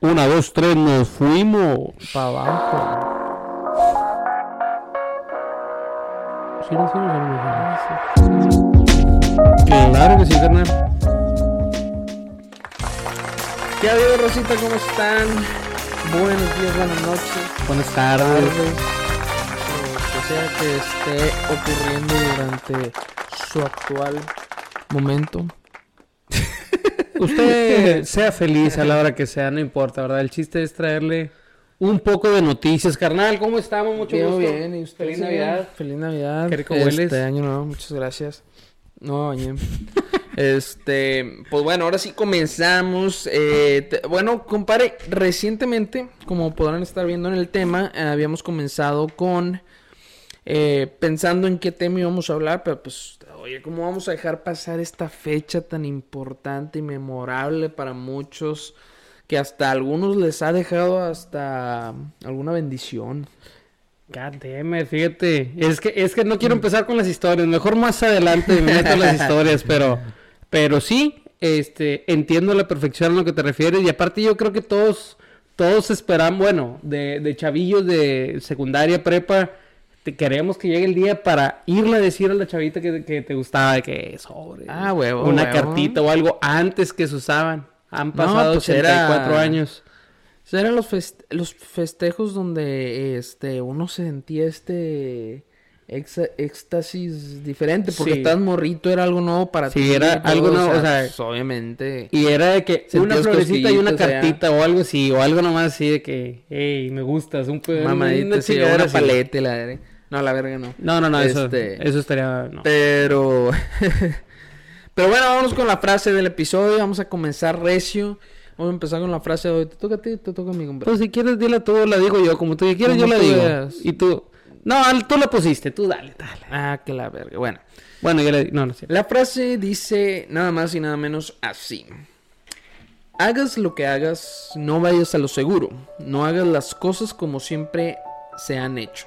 Una, dos, tres, nos fuimos. Para abajo. ¿Sí lo hicimos o no lo hicimos? Claro que sí, carnal. ¿Qué ha habido, Rosita? ¿Cómo están? Buenos días, buenas noches, Buenas tardes. tardes. Lo que sea que esté ocurriendo durante su actual momento. Usted sea feliz a la hora que sea, no importa, ¿verdad? El chiste es traerle un poco de noticias, carnal. ¿Cómo estamos? Mucho Bien, gusto. bien. ¿Y usted, Feliz? Navidad. Feliz Navidad. Qué rico este hueles. año nuevo, muchas gracias. No, bañé. este, pues bueno, ahora sí comenzamos. Eh, te- bueno, compadre, recientemente, como podrán estar viendo en el tema, eh, habíamos comenzado con eh, pensando en qué tema íbamos a hablar, pero pues, oye, ¿cómo vamos a dejar pasar esta fecha tan importante y memorable para muchos? Que hasta a algunos les ha dejado hasta alguna bendición. It, fíjate. Es que, es que no quiero empezar con las historias. Mejor más adelante me meto las historias, pero, pero sí, este, entiendo a la perfección a lo que te refieres. Y aparte yo creo que todos, todos esperan, bueno, de, de chavillos de secundaria, prepa, te queremos que llegue el día para irle a decir a la chavita que, que te gustaba de que sobre Ah, huevo, una huevo. cartita o algo antes que se usaban. Han No, pasado pues 84 era- años. Esos eran los, fest- los festejos donde este uno sentía este éxtasis diferente porque Sí. estás morrito era algo nuevo para Sí, ti. era y todo, algo nuevo, o sea, pues, obviamente. Y era de que una florecita y una cartita o algo así, o algo nomás así de que, hey, me gustas, un pe- Mamadita, una sí, una paleta la verga. No, la verga no. No, no, no, eso, Este- eso estaría, no. Pero Pero bueno, vámonos con la frase del episodio, vamos a comenzar recio. Vamos a empezar con la frase de hoy. Te toca a ti, te toca a mí, hombre. Pues si quieres, dila tú, la digo yo, como tú quieras, yo la digo. veas. Y tú, no, tú la pusiste, tú dale, dale. Ah, que la verga. Bueno, Bueno, yo le no, no sé. La frase dice nada más y nada menos así. Hagas lo que hagas, no vayas a lo seguro. No hagas las cosas como siempre se han hecho.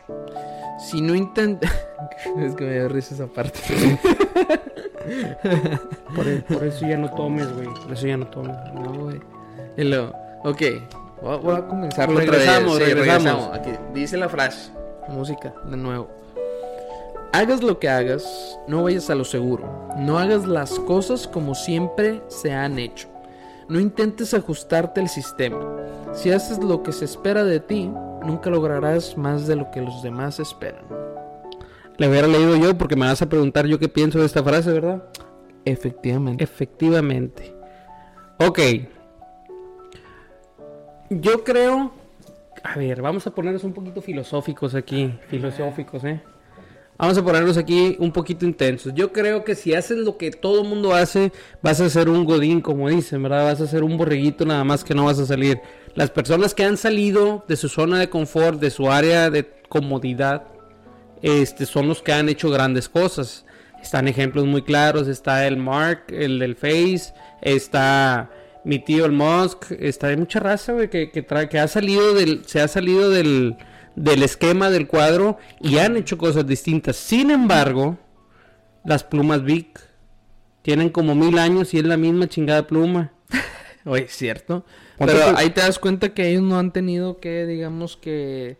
Si no intentas... es que me dio risa esa parte. Por, e- por eso ya no tomes, güey, por eso ya no tomes. no, güey. Y luego, ok. Voy a, voy a otra vez. Regresamos, Sí, regresamos. Aquí dice la frase. Música, de nuevo. Hagas lo que hagas, no vayas a lo seguro. No hagas las cosas como siempre se han hecho. No intentes ajustarte al sistema. Si haces lo que se espera de ti, nunca lograrás más de lo que los demás esperan. Le hubiera leído yo porque me vas a preguntar yo qué pienso de esta frase, ¿verdad? Efectivamente. Efectivamente. Ok. Yo creo. A ver, vamos a ponernos un poquito filosóficos aquí. Filosóficos, ¿eh? Vamos a ponernos aquí un poquito intensos. Yo creo que si haces lo que todo mundo hace, vas a ser un godín, como dicen, ¿verdad? Vas a ser un borreguito nada más que no vas a salir. Las personas que han salido de su zona de confort, de su área de comodidad, este, son los que han hecho grandes cosas. Están ejemplos muy claros. Está el Mark, el del Face. Está mi tío el Musk. Está hay mucha raza, güey, que, que, trae- que ha salido del, se ha salido del, del esquema del cuadro y han hecho cosas distintas. Sin embargo, las plumas Vic tienen como mil años y es la misma chingada pluma. Oye, es cierto. Pero ahí te das cuenta que ellos no han tenido que, digamos que...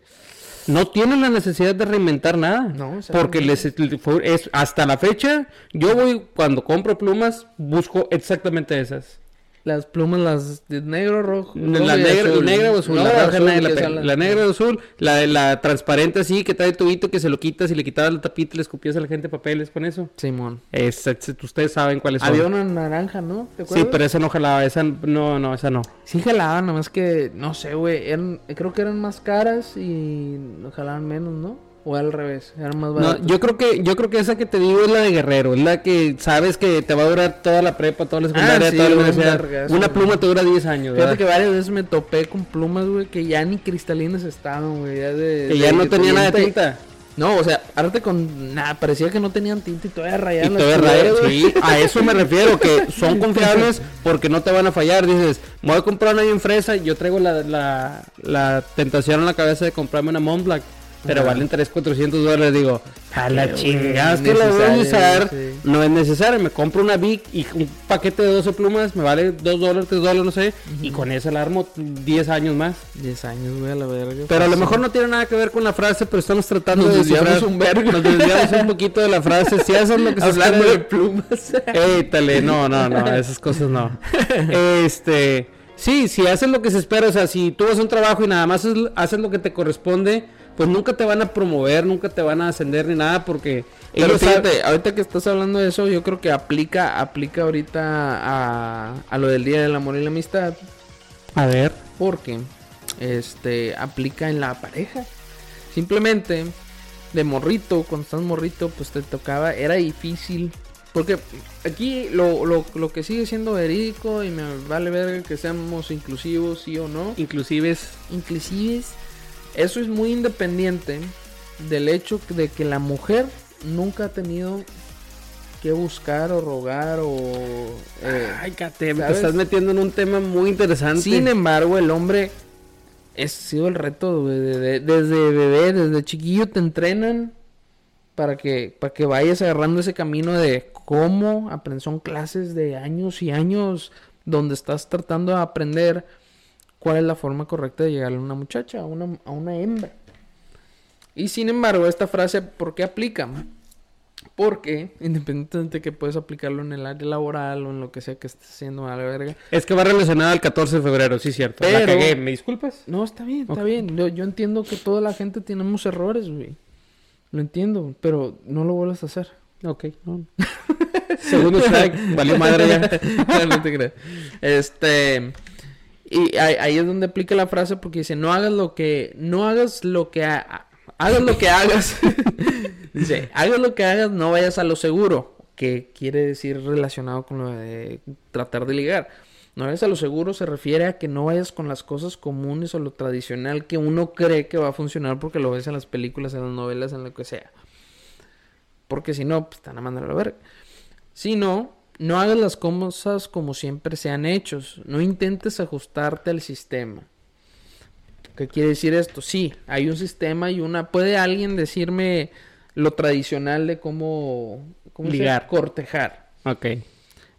No tienen la necesidad de reinventar nada. No, porque les es hasta la fecha, yo voy cuando compro plumas, busco exactamente esas. Las plumas, las de negro, rojo. La negra, azul. negra o azul. No, la roja azul, nadie la negra o azul. La, la transparente así, que trae tubito, que se lo quitas y le quitabas la tapita y le escupías a la gente papeles con eso. Simón. Esa- ustedes saben cuáles son. Había una naranja, ¿no? ¿Te Sí, pero esa no jalaba. Esa no, no, esa no. Sí jalaban, nomás que, no sé, güey, eran, creo que eran más caras y jalaban menos, ¿no? O al revés, eran más No, yo creo que yo creo que esa que te digo es la de Guerrero, es la que sabes que te va a durar toda la prepa, toda la secundaria, Ah, sí, toda la un universidad. Una güey. pluma te dura 10 años, Fíjate ¿verdad? que varias veces me topé con plumas, güey, que ya ni cristalinas estaban, güey, ya de... Que ya no tenía nada de tinta. No, o sea, arte con nada, parecía que no tenían tinta y todavía Y rayaban las todavía culeras, raya- güey. Sí, a eso me refiero, que son confiables porque no te van a fallar. Dices, me voy a comprar una bien fresa, yo traigo la, la, la tentación en la cabeza de comprarme una Montblanc. Pero valen 3, 400 dólares. Digo, a la chingada, es que la voy a usar. sí. No es necesario. Me compro una Vic y un paquete de 12 plumas me vale 2 dólares, 3 dólares, no sé. Y con esa la armo 10 años más. 10 años, güey, a la verga. Pero a lo mejor no tiene nada que ver con la frase, pero estamos tratando Nos de descifrar- un vergo. Nos desviamos un poquito de la frase. Si haces lo que se Hablando de plumas. Étale, no, no, no, esas cosas no. Este, sí, si haces lo que se espera, o sea, si tú vas a un trabajo y nada más haces lo que te corresponde, pues nunca te van a promover, nunca te van a ascender ni nada porque Pero ellos saben- fíjate, ahorita que estás hablando de eso, yo creo que aplica, aplica ahorita a, a lo del Día del Amor y la Amistad. A ver, Porque este aplica en la pareja. Simplemente de morrito, cuando estás morrito, pues te tocaba, era difícil. Porque aquí lo, lo, lo que sigue siendo verídico y me vale ver que seamos inclusivos, sí o no. inclusive es Inclusive eso es muy independiente del hecho de que la mujer nunca ha tenido que buscar o rogar o... eh, Ay, Cate, te estás metiendo en un tema muy interesante. Sin embargo, el hombre es sido el reto de- desde bebé, desde chiquillo te entrenan para que para que vayas agarrando ese camino de cómo aprender son clases de años y años donde estás tratando de aprender cuál es la forma correcta de llegarle a una muchacha, a una, a una hembra. Y sin embargo, esta frase, ¿por qué aplica? Porque, independientemente de que puedes aplicarlo en el área laboral o en lo que sea que estés haciendo a la verga, Es que va relacionado al 14 de febrero, sí, cierto. La Pero- cagué, ¿me disculpas? no, está bien, está bien. Yo, yo entiendo que toda la gente tenemos errores, güey. Lo entiendo, pero no lo vuelvas a hacer. Ok, no. Segundo strike, valió madre ya. No te creas. Este. Y ahí, ahí es donde aplica la frase porque dice: No hagas lo que. No hagas lo que. ha- hagas lo que hagas. dice: Hagas lo que hagas, no vayas a lo seguro. Que quiere decir relacionado con lo de tratar de ligar. No vayas a lo seguro se refiere a que no vayas con las cosas comunes o lo tradicional que uno cree que va a funcionar porque lo ves en las películas, en las novelas, en lo que sea. Porque si no, pues van a mandar a la verga. Si no, no hagas las cosas como siempre se han hecho. No intentes ajustarte al sistema. ¿Qué quiere decir esto? Sí, hay un sistema y una... ¿Puede alguien decirme lo tradicional de cómo... cómo se- Ligar. cortejar? Ok.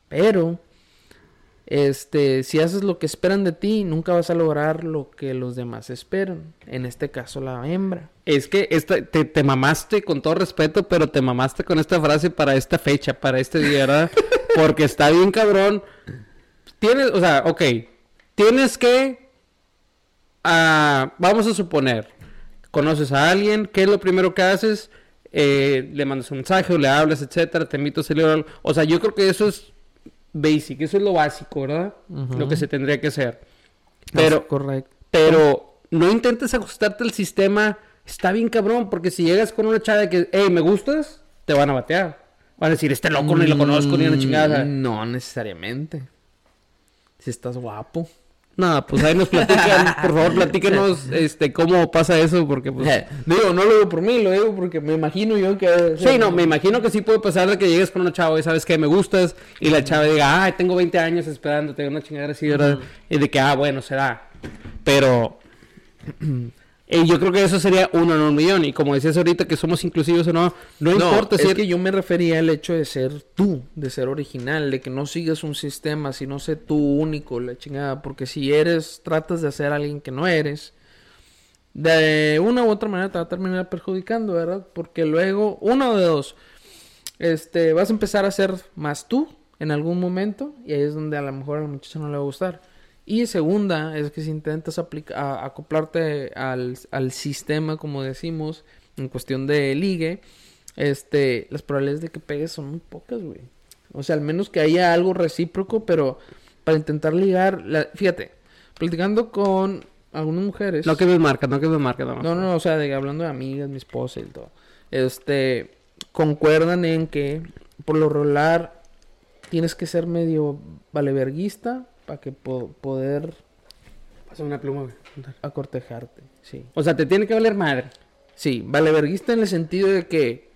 Pero... Este, si haces lo que esperan de ti, nunca vas a lograr lo que los demás esperan. En este caso, la hembra. Es que esta, te, te mamaste con todo respeto, pero te mamaste con esta frase para esta fecha, para este día, ¿verdad? Porque está bien cabrón. Tienes, o sea, ok. Tienes que. ah, vamos a suponer. Conoces a alguien, ¿qué es lo primero que haces? Eh, le mandas un mensaje o le hablas, etcétera, te invito a celebrar. O sea, yo creo que eso es basic, eso es lo básico, ¿verdad? Lo que se tendría que hacer. Pero, correcto. pero no intentes ajustarte al sistema. Está bien cabrón, porque si llegas con una chava que, hey, ¿me gustas? Te van a batear. Van a decir, este loco ni lo conozco ni una chingada. Mm, No necesariamente. Si estás guapo. No, pues ahí nos platican, por favor, platíquenos este, cómo pasa eso, porque pues... digo, no lo digo por mí, lo digo porque me imagino yo que... Sí, no, me imagino que sí puede pasar de que llegues con una chava y sabes que me gustas y la chava diga, ay, tengo 20 años esperándote, una chingadera así, ¿verdad? Y de que, ah, bueno, será. Pero eh, yo creo que eso sería uno en un millón. Y como decías ahorita que somos inclusivos o no, no, No, importa si es que yo me refería al hecho de ser tú, de ser original, de que no sigas un sistema, sino sé tú único, la chingada, porque si eres, tratas de ser alguien que no eres, de una u otra manera te va a terminar perjudicando, ¿verdad? Porque luego, uno de dos, este, vas a empezar a ser más tú en algún momento y ahí es donde a lo mejor a la muchacha no le va a gustar. Y segunda, es que si intentas a- acoplarte al, al sistema, como decimos, en cuestión de ligue, este, las probabilidades de que pegues son muy pocas, güey. O sea, al menos que haya algo recíproco, pero para intentar ligar, la- fíjate, platicando con algunas mujeres. No que me marca, no que me marca más. No, no, o sea, de, hablando de amigas, mi esposa y todo. Este, concuerdan en que por lo regular tienes que ser medio valeverguista para que po- poder Pásame una pluma, güey. acortejarte, sí. O sea, te tiene que valer madre. Sí, valeverguista en el sentido de que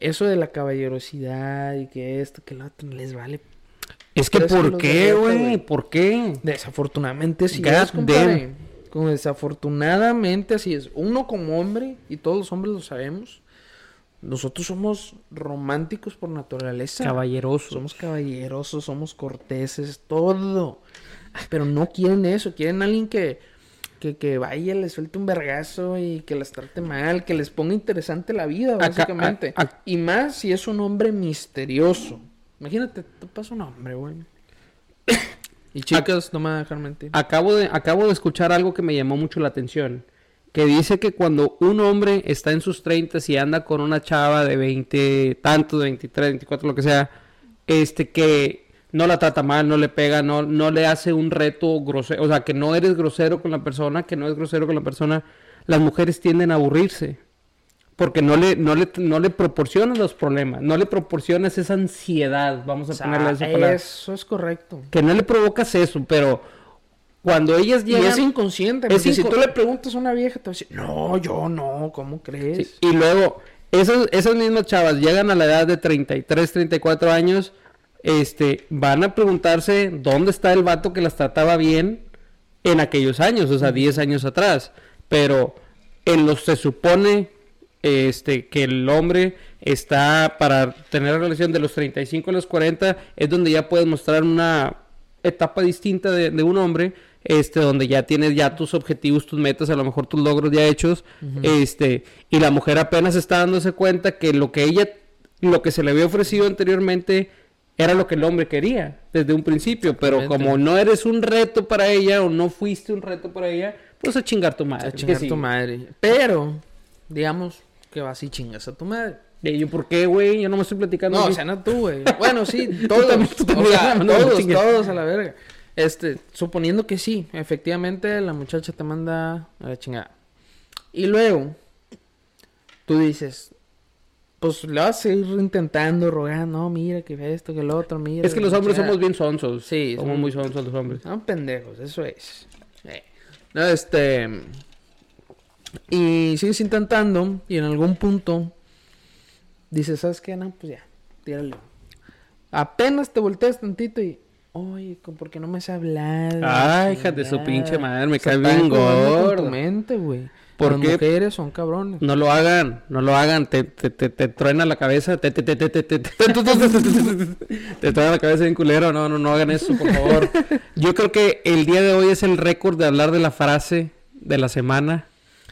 eso de la caballerosidad y que esto, que lo otro, les vale. Es que, ¿por qué, güey? ¿Por qué? Desafortunadamente sí God es, compadre. damn. Como desafortunadamente así es. Uno como hombre, y todos los hombres lo sabemos, nosotros somos románticos por naturaleza. Caballerosos. Somos caballerosos, somos corteses, todo. Pero no quieren eso, quieren alguien que, que, que vaya, les suelte un vergazo y que les trate mal, que les ponga interesante la vida, Acá- básicamente. a- a- Y más si es un hombre misterioso. Imagínate, te pasa un hombre, güey. Y chicas, no me van a dejar mentir. Acabo de, acabo de escuchar algo que me llamó mucho la atención. Que dice que cuando un hombre está en sus 30 y anda con una chava de 20, tantos, de 23, 24, lo que sea, este que no la trata mal, no le pega, no, no le hace un reto grosero, o sea, que no eres grosero con la persona, que no es grosero con la persona, las mujeres tienden a aburrirse. Porque no le, no le, no le proporcionas los problemas, no le proporcionas esa ansiedad, vamos a O sea, ponerle esa palabra. eso es correcto. Que no le provocas eso, pero cuando ellas Y llegan... es inconsciente. Es si tú le preguntas a una vieja, te va a decir, no, yo no, ¿cómo crees? Sí, Y luego, esas, esas mismas chavas llegan a la edad de 33, 34 años, este, van a preguntarse dónde está el vato que las trataba bien en aquellos años, o sea, 10 años atrás. Pero en los se supone este, que el hombre está para tener relación de los 35 a los 40, es donde ya puedes mostrar una etapa distinta de, de un hombre, este, donde ya tienes ya tus objetivos, tus metas, a lo mejor tus logros ya hechos, este, y la mujer apenas está dándose cuenta que lo que ella, lo que se le había ofrecido anteriormente era lo que el hombre quería desde un principio, pero como no eres un reto para ella o no fuiste un reto para ella, pues a chingar tu madre. A chingar tu madre. Pero, digamos que vas y chingas a tu madre. Y yo, ¿por qué, güey? Yo no me estoy platicando. No, o sea, no tú, güey. Bueno, sí, todos. también- tú también, o sea, no, no, todos, todos a la verga. Este, suponiendo que sí, efectivamente la muchacha te manda a la chingada. Y luego, tú dices, pues le vas a ir intentando rogar, no, mira que esto, que lo otro, mira. Es que los hombres chingada". somos bien sonsos. Sí, somos son- muy sonsos los hombres. Son pendejos, eso es. Eh. No, este. Y sigues intentando, y en algún punto dices, ¿sabes qué? No, pues ya, tírale. Apenas te volteas tantito y. Oye, ¿por qué no me has hablado? Ay, hija de su pinche madre, me cae bien gordo. mente, güey. ¿Por qué? mujeres son cabrones. No lo hagan, no lo hagan. Te, truena la cabeza. Te, te, te, te, te, truena la cabeza bien culero. No, no, no hagan eso, por favor. Yo creo que el día de hoy es el récord de hablar de la frase de la semana.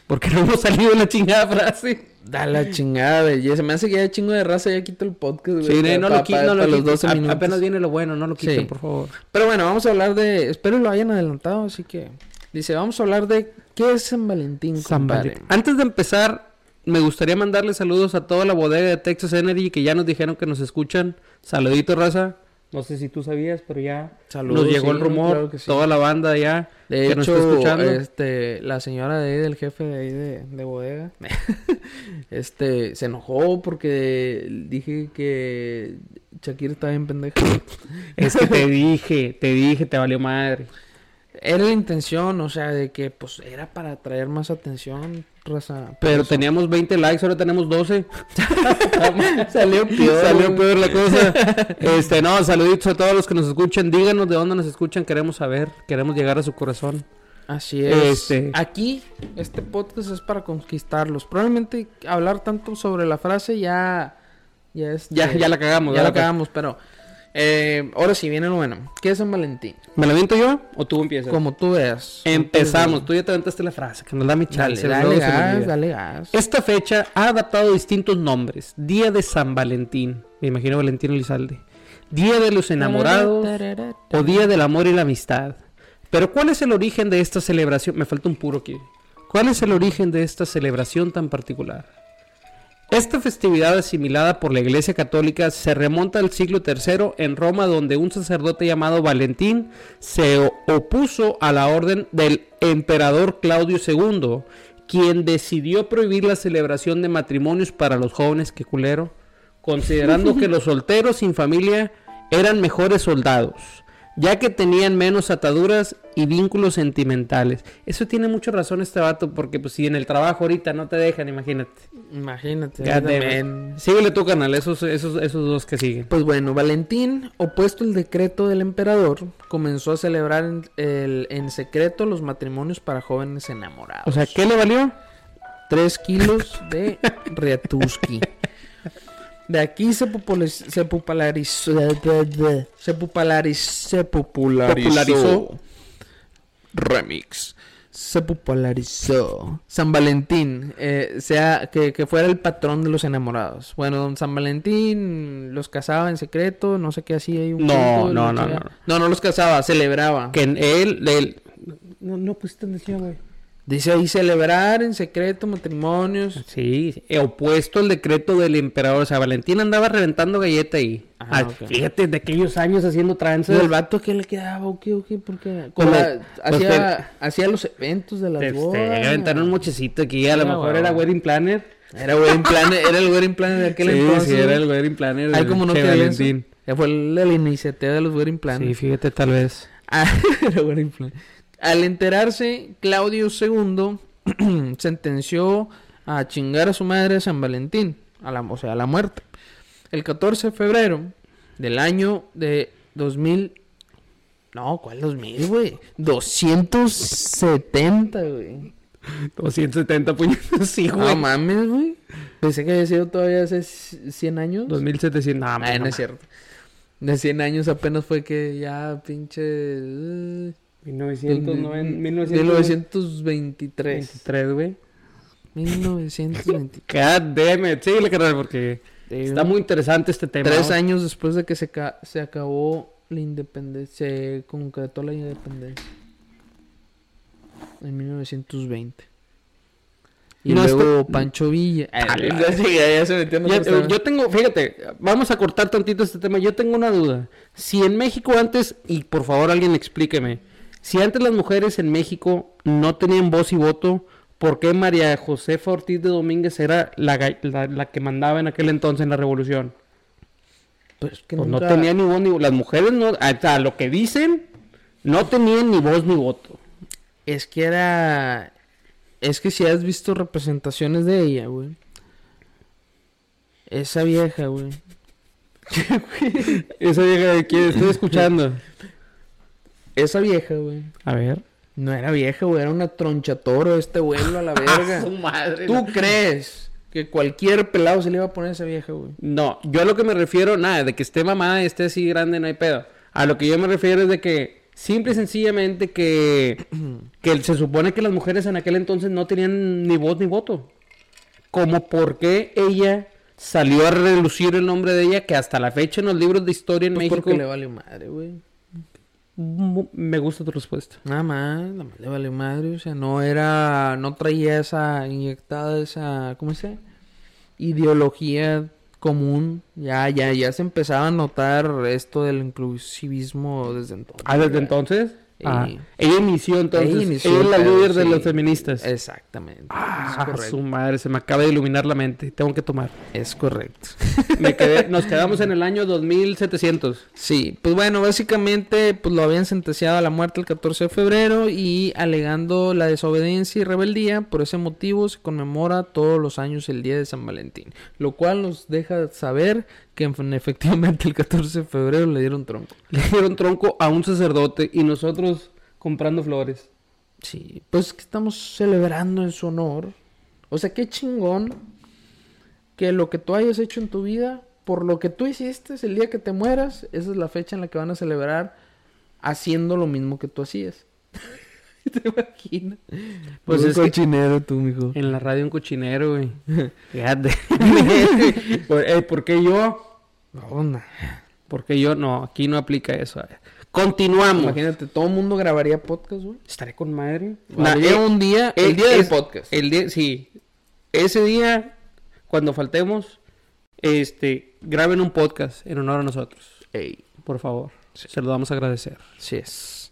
Porque no hemos salido de la chingada frase. Da la chingada, güey. Se me hace que ya chingo de raza, ya quito el podcast, güey. Sí, no lo quiten, pa- no lo pa los quiten. 12 A- minutos. Apenas viene lo bueno, no lo quiten, Sí. por favor. Pero bueno, vamos a hablar de. Espero lo hayan adelantado, así que. Dice, vamos a hablar de. ¿Qué es San Valentín, San? Valentín. Antes de empezar, me gustaría mandarle saludos a toda la bodega de Texas Energy que ya nos dijeron que nos escuchan. Saludito, raza. No sé si tú sabías, pero ya Saludos, nos llegó el rumor. claro que sí. Toda la banda ya De que nos hecho, está escuchando. este, la señora de ahí, del jefe de ahí de, de bodega, este, se enojó porque dije que Shakira estaba bien pendeja. Es que te dije, te dije, te valió madre. Era la intención, o sea, de que, pues, era para atraer más atención, raza. Pero teníamos 20 likes, ahora tenemos 12. Salió peor. Salió peor la cosa. Este, no, saluditos a todos los que nos escuchan. Díganos de dónde nos escuchan. Queremos saber. Queremos llegar a su corazón. Así es. Este- Aquí, este podcast es para conquistarlos. Probablemente hablar tanto sobre la frase ya. Ya, es, Ya, ya la cagamos. Ya la cagamos, pero. Eh, ahora sí viene lo bueno. ¿Qué es San Valentín? ¿Me la viento yo o tú empiezas? Como tú veas. Empezamos. Tú ya te aventaste la frase, que nos da mi Dale, chance. dale me gas, dale gas. Esta fecha ha adaptado distintos nombres. Día de San Valentín. Me imagino Valentín Elizalde. Día de los enamorados. o Día del Amor y la Amistad. Pero ¿cuál es el origen de esta celebración? Me falta un puro aquí. ¿Cuál es el origen de esta celebración tan particular? Esta festividad asimilada por la Iglesia Católica se remonta al siglo III en Roma donde un sacerdote llamado Valentín se opuso a la orden del emperador Claudio II, quien decidió prohibir la celebración de matrimonios para los jóvenes que culero, considerando que los solteros sin familia eran mejores soldados. Ya que tenían menos ataduras y vínculos sentimentales. Eso tiene mucha razón este vato, porque pues si en el trabajo ahorita no te dejan, imagínate. Imagínate. Síguele tu canal, esos, esos, esos dos que siguen. Pues bueno, Valentín, opuesto al decreto del emperador, comenzó a celebrar en, el- en secreto los matrimonios para jóvenes enamorados. O sea, ¿qué le valió? 3 kilos de Riatuski. De aquí se, populariz- se popularizó. Se popularizó. Se popularizó. Popularizó. Remix. Se popularizó. San Valentín. eh, sea, que, que fuera el patrón de los enamorados. Bueno, don San Valentín los casaba en secreto. No sé qué hacía ahí. un No, no, no, no. No, no los casaba, celebraba. Que en él, él... No, no pusiste atención, güey. Dice ahí celebrar en secreto matrimonios. Sí, eh, opuesto al decreto del emperador. O sea, Valentín andaba reventando galleta ahí. Ah, Ah, ok. Fíjate, de aquellos años haciendo ¿Y tranzas. el vato qué le quedaba? ¿O qué? ¿O qué? ¿Por qué? Con le- la- pues hacía, hacía los eventos de las Este, bodas. aventaron un mochecito aquí. A lo Sí, mejor era wedding planner. Era wedding planner, era el wedding planner de aquel sí, entonces. sí, era el wedding planner. Ay, como no te Valentín. Fue la, la iniciativa de los wedding Sí, planners. fíjate, tal vez. Ah, era wedding planner. Al enterarse, Claudio II sentenció a chingar a su madre a San Valentín, a la, o sea, a la muerte. El 14 de febrero del año de 2000... No, ¿cuál 2000, güey? 270, güey. 270 puñetos, sí, No güey. mames, güey. Pensé que había sido todavía hace c- 100 años. 2700. No, Ah, hombre, no no es cierto. De 100 años apenas fue que ya pinche... eh, 1990, 1923. 1923, güey. 1923. God damn it. Síguele, carnal, porque está muy interesante este tema. Tres ¿no? años después de que se, ca- se acabó la independencia, se concretó la independencia. En 1920. Y No, luego este- Pancho Villa. Ah, ya, sí, ya- ya se metió en Ya, eh, yo tengo, fíjate, vamos a cortar tantito este tema. Yo tengo una duda. Si en México antes, y por favor alguien explíqueme, si antes las mujeres en México no tenían voz y voto, ¿por qué María Josefa Ortiz de Domínguez era la, ga- la, la que mandaba en aquel entonces en la revolución? Pues es que Pues nunca- no tenía ni voz ni voto. Las mujeres no, a lo que dicen, no tenían ni voz ni voto. Es que era. Es que si has visto representaciones de ella, güey. Esa vieja, güey. Esa vieja de quién estoy escuchando. Esa vieja, güey. A ver. No era vieja, güey. Era una tronchatoro este vuelo a la verga. Su madre. ¿Tú crees que cualquier pelado se le iba a poner a esa vieja, güey? No, yo a lo que me refiero, nada, de que esté mamada y esté así grande, no hay pedo. A lo que yo me refiero es de que, simple y sencillamente, que, que se supone que las mujeres en aquel entonces no tenían ni voz ni voto. Como por qué ella salió a relucir el nombre de ella, que hasta la fecha en los libros de historia en Pues México. porque le vale madre, güey. Me gusta tu respuesta. Nada más, nada más le vale madre. O sea, no era. No traía esa inyectada, esa. ¿Cómo se? Ideología común. Ya, ya, ya se empezaba a notar esto del inclusivismo desde entonces. Ah, desde entonces. Ah, Y- ella inició entonces. Ella es la el pedo, líder de los feministas. Exactamente. Ah, es su madre, se me acaba de iluminar la mente. Tengo que tomar. Es correcto. Me quedé- nos quedamos en el año 2700. Sí, pues bueno, básicamente pues lo habían sentenciado a la muerte el 14 de febrero y alegando la desobediencia y rebeldía, por ese motivo se conmemora todos los años el día de San Valentín, lo cual nos deja saber que efectivamente el 14 de febrero le dieron tronco. Le dieron tronco a un sacerdote y nosotros comprando flores. Sí, pues que estamos celebrando en su honor. O sea, qué chingón que lo que tú hayas hecho en tu vida, por lo que tú hiciste el día que te mueras, esa es la fecha en la que van a celebrar haciendo lo mismo que tú hacías. ¿Te imaginas? Pues Un es cochinero tú, mijo. En la radio un cochinero, güey. Fíjate. Por, eh, ¿por qué yo? No, na- ¿Por qué yo? No, aquí no aplica eso. A ver. Continuamos. Imagínate, todo el mundo grabaría podcast, güey. Estaré con madre. Habría eh, un día, eh, el día del es- podcast. El día, sí. Ese día, cuando faltemos, este, graben un podcast en honor a nosotros. Ey, Por favor. Se lo vamos a agradecer. sí es.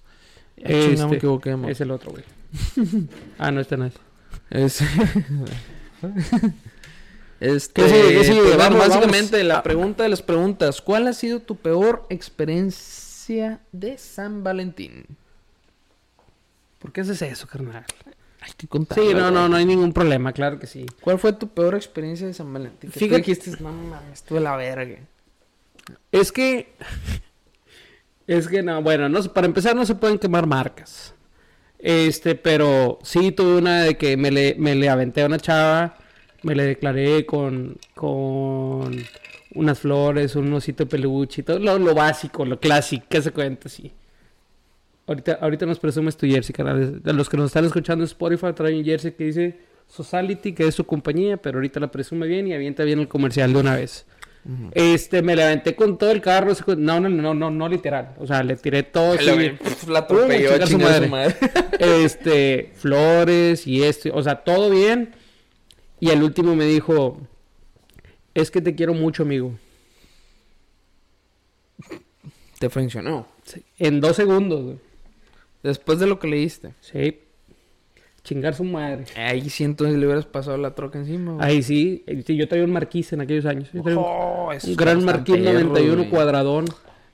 Este, chingada, me equivoqué, mo. Es el otro, güey. ah, no, este no es. Es... Este, ¿Qué sigue? ¿Qué sigue? pues, Vamos, básicamente vamos. la Ah. pregunta de las preguntas. ¿Cuál ha sido tu peor experiencia de San Valentín. ¿Por qué haces eso, carnal? Hay que contar. Sí, no, no, no hay ningún problema, claro que sí. ¿Cuál fue tu peor experiencia de San Valentín? Que Fíjate- dijiste, no mames, estuve la verga. Es que. Es que no, bueno, no, para empezar no se pueden quemar marcas. Este, pero sí tuve una de que me le, me le aventé a una chava, me le declaré con, con unas flores, un osito peluche y todo, lo, lo básico, lo clásico, que se cuenta así. Ahorita, ahorita nos presumes tu jersey, canales. De los que nos están escuchando en Spotify trae un jersey que dice Sociality, que es su compañía, pero ahorita la presume bien y avienta bien el comercial de una vez. Este, me levanté con todo el carro. No, no, no, no, no literal. O sea, le tiré todo. así, La atropelló Uh, a su madre. este, flores y esto. O sea, todo bien. Y al último me dijo: Es que te quiero mucho, amigo. Te funcionó. En dos segundos, güey. Después de lo que leíste. Sí. Chingar su madre. Ahí sí entonces le hubieras pasado la troca encima. güey. Ahí sí. sí, yo traía un marquís en aquellos años. Yo Oh, un gran marquís perro, 91 güey. cuadradón.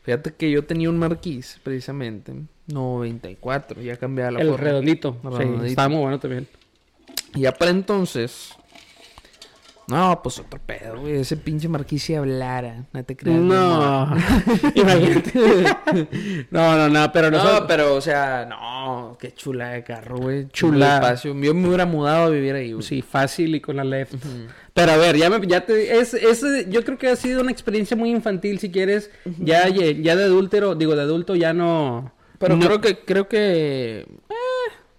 Fíjate que yo tenía un marquís, precisamente. 94, ya cambiaba la el forma. redondito. El Sí, redondito. estaba muy bueno también. Y ya para entonces. No, pues otro pedo, güey. Ese pinche marquís si hablara. No te creas. No, no, no, no, pero No, nosotros... pero, o sea, no, qué chula de carro, güey. Chula. espacio. Yo me hubiera mudado a vivir ahí, güey. Sí, fácil y con la left. Pero a ver, ya me, ya te, es, es, yo creo que ha sido una experiencia muy infantil, si quieres. Ya, ya, ya de adúltero, digo, de adulto ya no... Pero no- creo que, creo que, eh,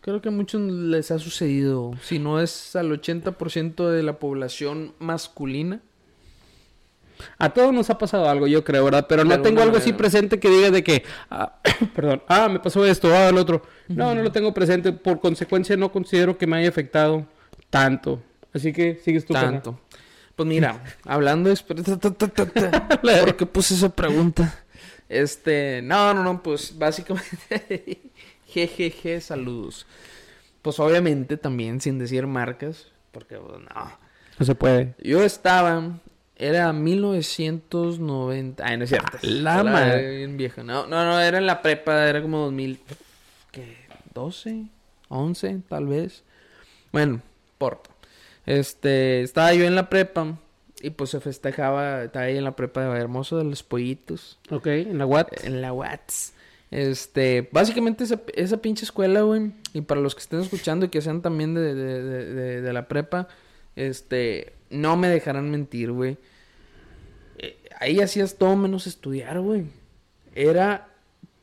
creo que a muchos les ha sucedido. Si no es al 80% de la población masculina. A todos nos ha pasado algo, yo creo, ¿verdad? Pero no tengo algo así presente que diga de que, ah, perdón, ah, me pasó esto, ah, el otro. No, no lo tengo presente. Por consecuencia, no considero que me haya afectado tanto. Así que sigues tú. Tanto. Pues mira, hablando de... ¿Por qué puse esa pregunta? Este, no, no, no, pues básicamente... Jejeje, saludos. Pues obviamente también sin decir marcas, porque pues, no. No se puede. Yo estaba, era 1990, ay, no es cierto. la Era madre. bien vieja. No, no, no, era en la prepa, era como 2000, ¿qué? 12, 11, tal vez. Bueno, porta. Este, estaba yo en la prepa y pues se festejaba, estaba ahí en la prepa de Hermoso de los Pollitos, Ok, en la Watt. en la Watts. Este, básicamente esa, esa pinche escuela, güey, y para los que estén escuchando y que sean también de, de, de, la prepa, este, no me dejarán mentir, güey. Eh, ahí hacías todo menos estudiar, güey. Era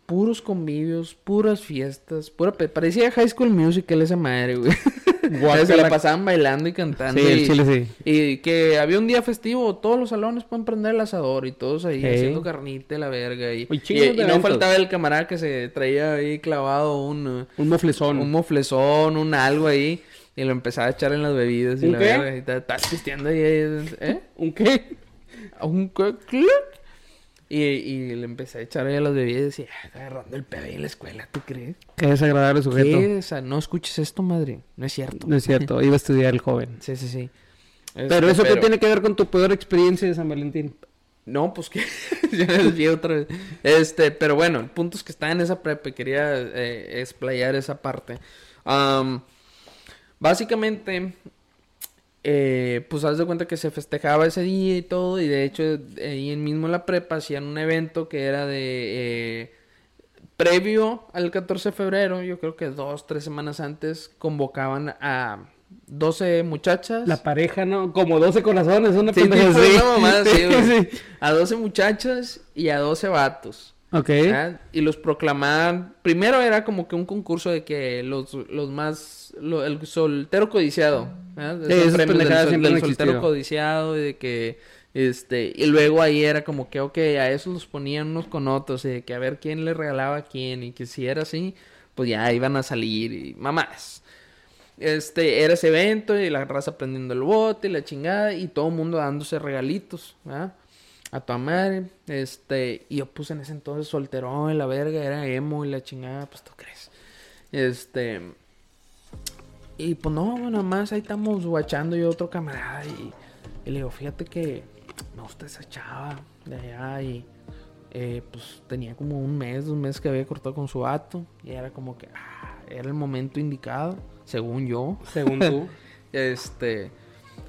puros convivios, puras fiestas, pura... Parecía High School Musical esa madre, güey. Guácala. Se la pasaban bailando y cantando. Sí, el y- chile sí. y que había un día festivo, todos los salones pueden prender el asador y todos ahí haciendo carnita la verga. Y, y, y no faltaba el camarada que se traía ahí clavado un, Un moflezón. un moflezón, un algo ahí. Y lo empezaba a echar en las bebidas y ¿Un la qué? verga. Y pisteando ahí. ¿Eh? ¿Un qué? ¿Un qué? ¿Clic? Y, y le empecé a echar ahí a las bebidas y decía, "Ah, está agarrando el pedo ahí en la escuela, ¿tú crees? Qué desagradable sujeto. ¿Qué? O sea, no escuches esto, madre. No es cierto. No es cierto, iba a estudiar el joven. Sí, sí, sí. Pero Este, eso qué tiene que ver con tu peor experiencia de San Valentín. No, pues que ya desvié otra vez. Este, pero bueno, el punto es que estaba en esa prepa y quería eh, explayar esa parte. Am, básicamente, eh, pues haz de cuenta que se festejaba ese día y todo, y de hecho, ahí mismo en la prepa hacían un evento que era de. eh, previo al 14 de febrero, yo creo que dos, tres semanas antes, convocaban a 12 muchachas. La pareja, ¿no? Como 12 corazones, una pendeja. Sí. A 12 muchachas y a 12 vatos. Ok. ¿verdad? Y los proclamaban. Primero era como que un concurso de que los, los más. lo- el soltero codiciado. ¿verdad? Sí, Esos esas premios del, pendejadas sol- siempre del han soltero codiciado y de que. Este, y luego ahí era como que, ok, a esos los ponían unos con otros, y de que a ver quién le regalaba a quién, y que si era así, pues ya iban a salir, y mamás. Este, era ese evento, y la raza prendiendo el bote, y la chingada, y todo el mundo dándose regalitos, ¿verdad? A tu madre, este, y yo puse en ese entonces solterón, y la verga, era emo, y la chingada, pues tú crees. Este, y pues no, nada más ahí estamos guachando yo otro camarada, y, y le digo, fíjate que me gusta esa chava de allá, y eh, pues tenía como un mes, dos meses que había cortado con su vato. Y era como que ah, era el momento indicado, según yo. Según tú. Este.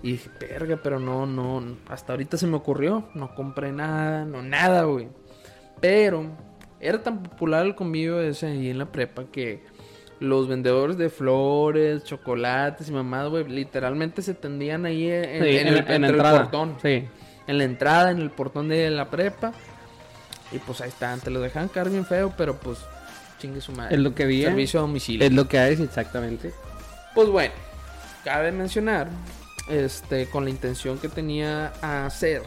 Y dije, verga, pero no, no. Hasta ahorita se me ocurrió. No compré nada, no nada, güey. Pero era tan popular el convivio ese ahí en la prepa que los vendedores de flores, chocolates y mamadas, güey, literalmente se tendían ahí en, Sí, en el, en el entrada. portón. Sí. En la entrada, en el portón de la prepa. Y pues ahí están, te lo dejan caer bien feo, pero pues chingue su madre. Es lo que había. Servicio a domicilio. Es lo que hay, exactamente. Pues bueno, cabe mencionar, este, con la intención que tenía a hacer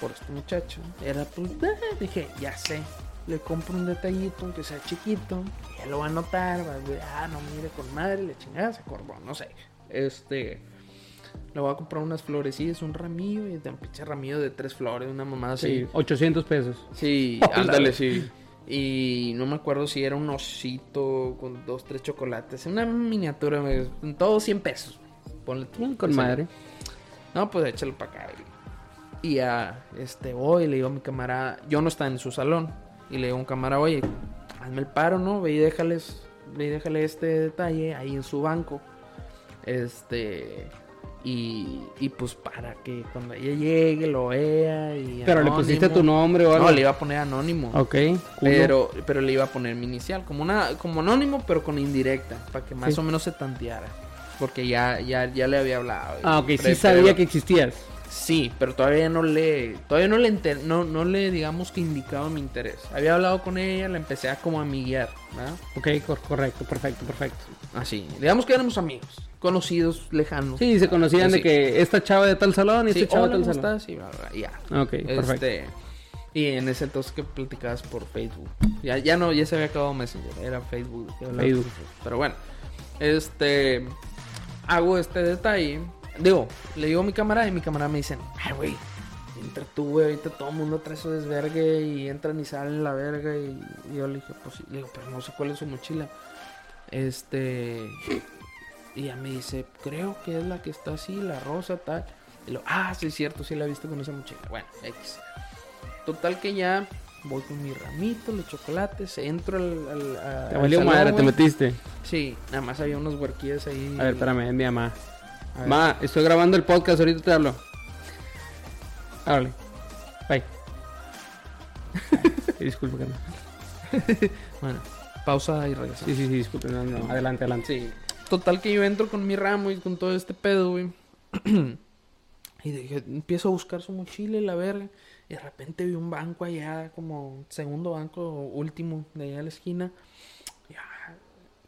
por este muchacho, era pues, eh, dije, ya sé, le compro un detallito, aunque sea chiquito, ya lo va a notar, va a decir, ah, no, mire, con madre, le chingada, se acordó, no sé. Este, le voy a comprar unas florecillas, un ramillo, y de un pinche ramillo de tres flores, una mamada así. Sí, 800 pesos. Sí, ándale, sí. Y no me acuerdo si era un osito con dos, tres chocolates. Una miniatura, en todo 100 pesos. Ponle tú. Con madre. No, pues échalo para acá. Y ya, este, voy y le digo a mi camarada, yo no estaba en su salón. Y le digo a un camarada, oye, hazme el paro, ¿no? Ve y déjales, ve y déjale este detalle ahí en su banco. Este, y, y pues para que cuando ella llegue lo vea. Y Pero le pusiste tu nombre o algo. No, le iba a poner anónimo. Ok, culo. Pero, pero le iba a poner mi inicial, como una, como anónimo, pero con indirecta, para que más Sí. o menos se tanteara. Porque ya, ya, ya le había hablado. Ah, ok, sí sabía que existías. Sí, pero todavía no le, todavía no le, enter- no, no le digamos que indicaba mi interés. Había hablado con ella, la empecé a como amiguear, ¿verdad? Ok, cor- correcto, perfecto, perfecto. Así, digamos que éramos amigos, conocidos, lejanos. Sí, se conocían Sí. de que esta chava de tal salón y Sí, este chavo hola, de tal ¿cómo salón. bla, bla, y ya. Ok, perfecto. Este, y en ese entonces que platicabas por Facebook. Ya, ya no, ya se había acabado Messenger, era Facebook. Facebook. Pero bueno, este, hago este detalle. Digo, le digo a mi camarada y mi camarada me dicen, ay, güey, entra tú, güey, ahorita todo el mundo trae su desvergue y entran y salen la verga. Y, y yo le dije, pues le digo, pero no sé cuál es su mochila. Este, y ella me dice, creo que es la que está así, la rosa, tal. Y lo, ah, sí es cierto, sí la he visto con esa mochila. Bueno, X. Total que ya voy con mi ramito, los chocolates, entro al, Te al valió madre, te güey. metiste. Sí, nada más había unos huerquillas ahí. A ver, espérame, es mi mamá. Ma, estoy grabando el podcast, ahorita te hablo. Háblale. Bye. Disculpe, carnal. Bueno, pausa y regresamos. Sí, sí, sí, disculpe. No, no, adelante, adelante. Sí. Total que yo entro con mi ramo y con todo este pedo, güey. y dije, empiezo a buscar su mochila y la verga. Y de repente vi un banco allá, como segundo banco último de allá a la esquina. Y, ah,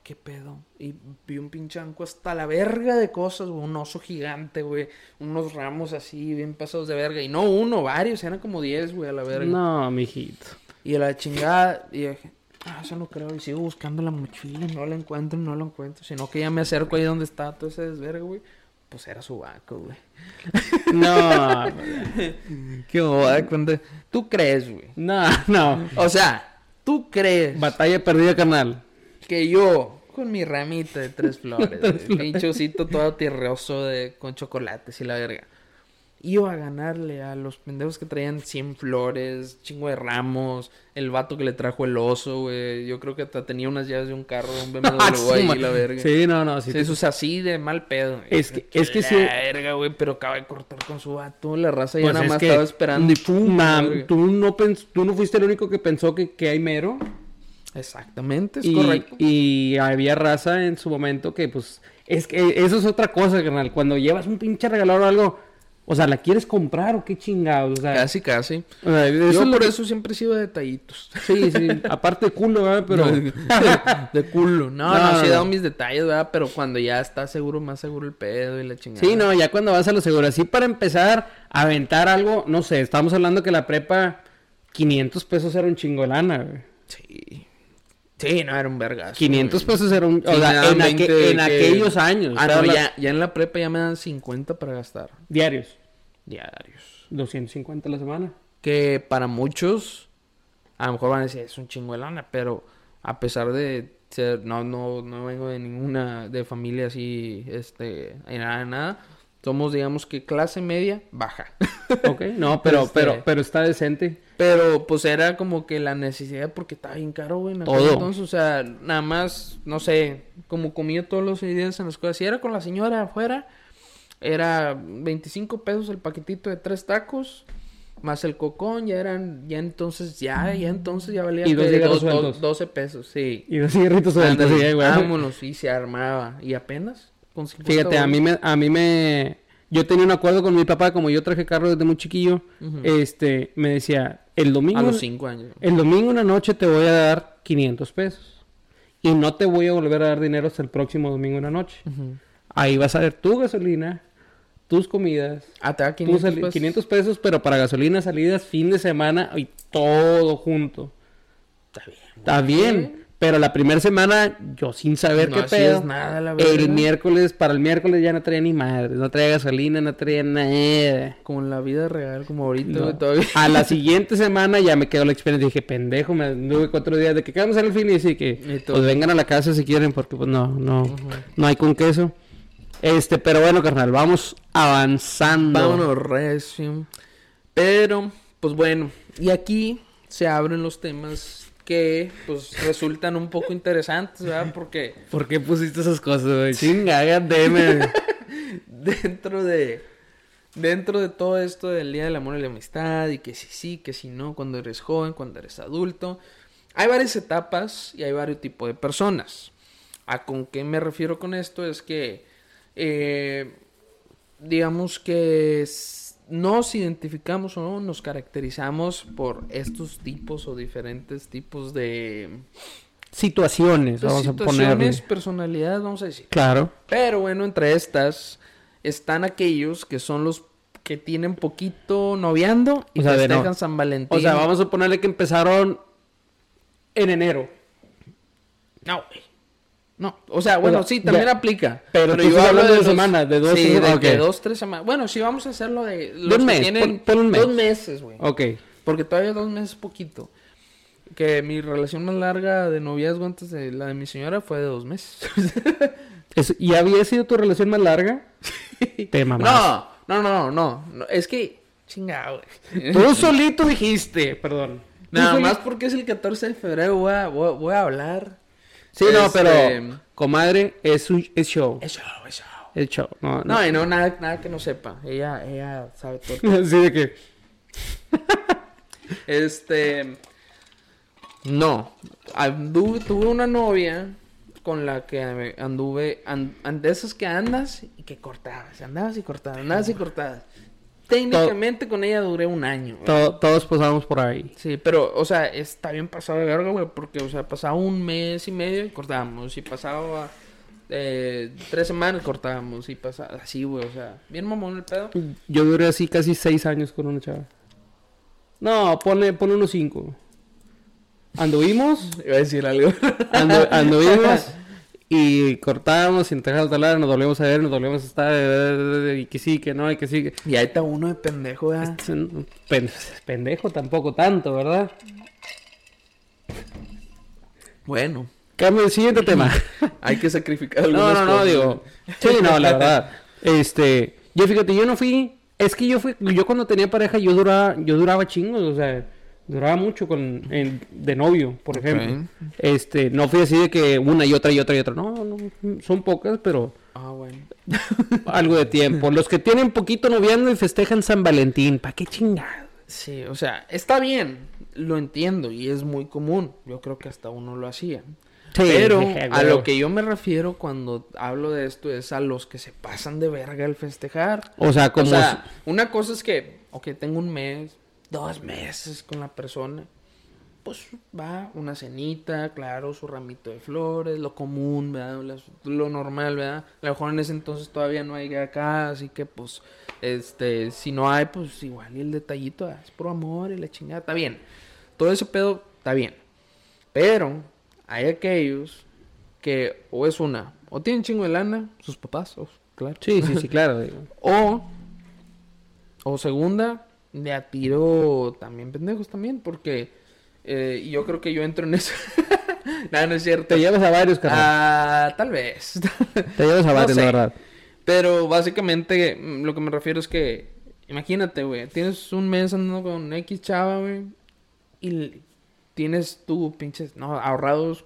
¿Qué pedo? Y vi un pinche banco hasta la verga de cosas, güey. Un oso gigante, güey. Unos ramos así, bien pasados de verga. Y no uno, varios. Eran como 10, güey, a la verga. No, mijito. Y a la chingada, y dije, ah, eso no creo. Y sigo buscando la mochila, no la encuentro, no la encuentro. Sino que ya me acerco ahí donde está todo ese desvergue, güey. Pues era su banco, güey. No, Qué cuando- ¿Tú crees, güey? no, no. O sea, ¿tú crees Batalla perdida, carnal. que yo, con mi ramita de tres flores, güey, pinche osito todo tierroso de, con chocolates y la verga, iba a ganarle a los pendejos que traían 100 flores, chingo de ramos, el vato que le trajo el oso, güey. Yo creo que hasta tenía unas llaves de un carro, un BMW ahí, la verga. Sí, no, no. Sí, Sí, eso es así de mal pedo. Es que- es que la sí- verga, güey, pero acaba de cortar con su vato. La raza ya Pues nada es más que- estaba esperando y pum. Mam, tú no, pens- tú no fuiste el único que pensó que, que hay mero. Exactamente, es y, correcto. y había raza en su momento que, pues, es que eso es otra cosa, carnal. Cuando llevas un pinche regalador o algo, o sea, ¿la quieres comprar o qué chingados? O sea, Casi, casi. o sea, eso Yo es por que- eso siempre he sido de detallitos. Sí, sí. Aparte de culo, ¿verdad? Pero... de, de culo. No, no, No, sí he no. dado mis detalles, ¿verdad? Pero cuando ya está seguro, más seguro el pedo y la chingada. Sí, no, ya cuando vas a lo seguro. Así para empezar a aventar algo, no sé, estamos hablando que la prepa, 500 pesos era un chingo de lana, güey. Sí. Sí, no, era un vergazo. 500 güey. pesos era un... O sea, en, aque- 20 de en que- aquellos años. Ah, no, hablando- ya, ya en la prepa ya me dan 50 para gastar. Diarios. Diarios. 250 a la semana. que para muchos a lo mejor van a decir es un chingo de lana, pero a pesar de ser no no no vengo de ninguna de familia así este nada nada, Somos, digamos que clase media baja. Ok, no, pero, Este- pero, pero está decente. Pero pues era como que la necesidad porque estaba bien caro, güey. Todo. Entonces, o sea, nada más, no sé, como comía todos los días en la escuela. Si era con la señora afuera, era 25 pesos el paquetito de tres tacos. Más el cocón, ya eran, ya entonces, ya, ya entonces ya valía Y dos que cigarros dos- dos- sueltos. 12 pesos, sí. Y dos cigarritos sueltos, Ándale, sí, güey. vámonos, y se armaba. Y apenas, con 50 Fíjate, a mí me, a mí me, yo tenía un acuerdo con mi papá, como yo traje carro desde muy chiquillo, este, me decía, el domingo, A los 5 años. el domingo en la noche te voy a dar 500 pesos. Y no te voy a volver a dar dinero hasta el próximo domingo en la noche. Ahí vas a ver tu gasolina, tus comidas, Ah, te da tus 500 sali- pesos. 500 pesos, pero para gasolina, salidas, fin de semana y todo junto. Está bien. Está bien, pero la primera semana yo sin saber No qué pedo. nada, la verdad. el miércoles, para el miércoles ya no traía ni madre, no traía gasolina, no traía nada. Como en la vida real, como ahorita, No. todavía. A la siguiente semana ya me quedó la experiencia. Dije, pendejo, me anduve cuatro días de que quedamos en el fin y decir que Y pues vengan a la casa si quieren, porque pues no, no, no hay con queso. Este, pero bueno, carnal, vamos avanzando. Vámonos, recio. Pero, pues bueno, y aquí se abren los temas que, pues, resultan un poco interesantes, ¿verdad? Porque ¿Por qué pusiste esas cosas, güey? Chinga, deme. dentro de dentro de todo esto del día del amor y la amistad y que si sí, que si no, cuando eres joven, cuando eres adulto, hay varias etapas y hay varios tipos de personas. ¿A con qué me refiero con esto? Es que eh, digamos que nos identificamos o no, nos caracterizamos por estos tipos o diferentes tipos de Situaciones, pues, vamos a situaciones, ponerle. personalidades, vamos a decir. Claro. Pero bueno, entre estas están aquellos que son los que tienen poquito noviando y O sea, festejan no- San Valentín. O sea, vamos a ponerle que empezaron en enero. No, güey. No, o sea, bueno, sí, también ya. aplica. Pero tú estás hablando de semanas, de dos, sí, tres- de que dos, tres semanas. Bueno, sí, vamos a hacerlo de los un que mes, tienen pon un mes. dos meses, güey. Ok. Porque todavía dos meses es poquito. Que mi relación más larga de noviazgo antes de la de mi señora fue de dos meses. Eso- ¿Y había sido tu relación más larga? Te mamás. no, no, no, no, no. Es que, chingado, güey. Tú solito dijiste, perdón. Nada solito- más porque es el 14 de febrero, voy a, voy a- voy a hablar. Sí, no, Este, pero, comadre, es un es show. Es show, es show. Es show. No, no. No, y no, nada, nada que no sepa. Ella, ella sabe todo. Así de que. Este. No. Anduve, tuve una novia con la que anduve. an- an- de esas que andas y que cortabas. Andabas y cortabas, andabas y cortabas. Técnicamente con ella duré un año. to- todos pasamos por ahí. Sí, pero, o sea, está bien pasado de verga, güey, porque, o sea, pasaba un mes y medio y cortábamos, y pasaba eh, tres semanas cortábamos, y pasaba así, güey, o sea, bien mamón el pedo. Yo duré así casi seis años con una chava. No, pone, pone unos cinco. Anduvimos, Iba a decir algo. andu- anduvimos y cortábamos sin dejar de hablar, nos volvemos a ver, nos volvemos a estar, eh, y que sí, que no, y que sí. que- y ahí está uno de pendejo, ¿verdad? Pen- pendejo tampoco tanto, ¿verdad? Bueno, Cambio el siguiente tema. hay que sacrificar No, algunas no, no, cosas. digo. Sí, no, la verdad. Este, yo fíjate, yo no fui, es que yo fui, yo cuando tenía pareja yo duraba, yo duraba chingos, o sea, duraba mucho con en- de novio, por ejemplo. Este, no fui así de que una y otra y otra y otra. No, no, son pocas, pero Ah, bueno. algo de tiempo. Los que tienen poquito noviando y festejan San Valentín, ¿para qué chingado? Sí, o sea, está bien, lo entiendo y es muy común. Yo creo que hasta uno lo hacía. Sí, Pero a lo que yo me refiero cuando hablo de esto es a los que se pasan de verga al festejar. O sea, como o sea, una cosa es que, ok, tengo un mes, dos meses con la persona. Pues va, una cenita, claro, su ramito de flores, lo común, ¿verdad? Lo normal, ¿verdad? A lo mejor en ese entonces todavía no hay acá, así que pues, este, si no hay, pues igual y el detallito, es por amor y la chingada, está bien. Todo ese pedo está bien. Pero hay aquellos que o es una, o tienen chingo de lana, sus papás, claro. Sí, sí, sí, claro. O, o segunda, de a tiro también pendejos también, porque eh, yo creo que yo entro en eso. Nada, no es cierto. Te llevas a varios, carnal. Ah, tal vez. Te llevas a no varios, sé. la verdad. Pero básicamente mm, lo que me refiero es que, imagínate, güey, tienes un mes andando con X chava, güey, y tienes tú pinches, no, ahorrados,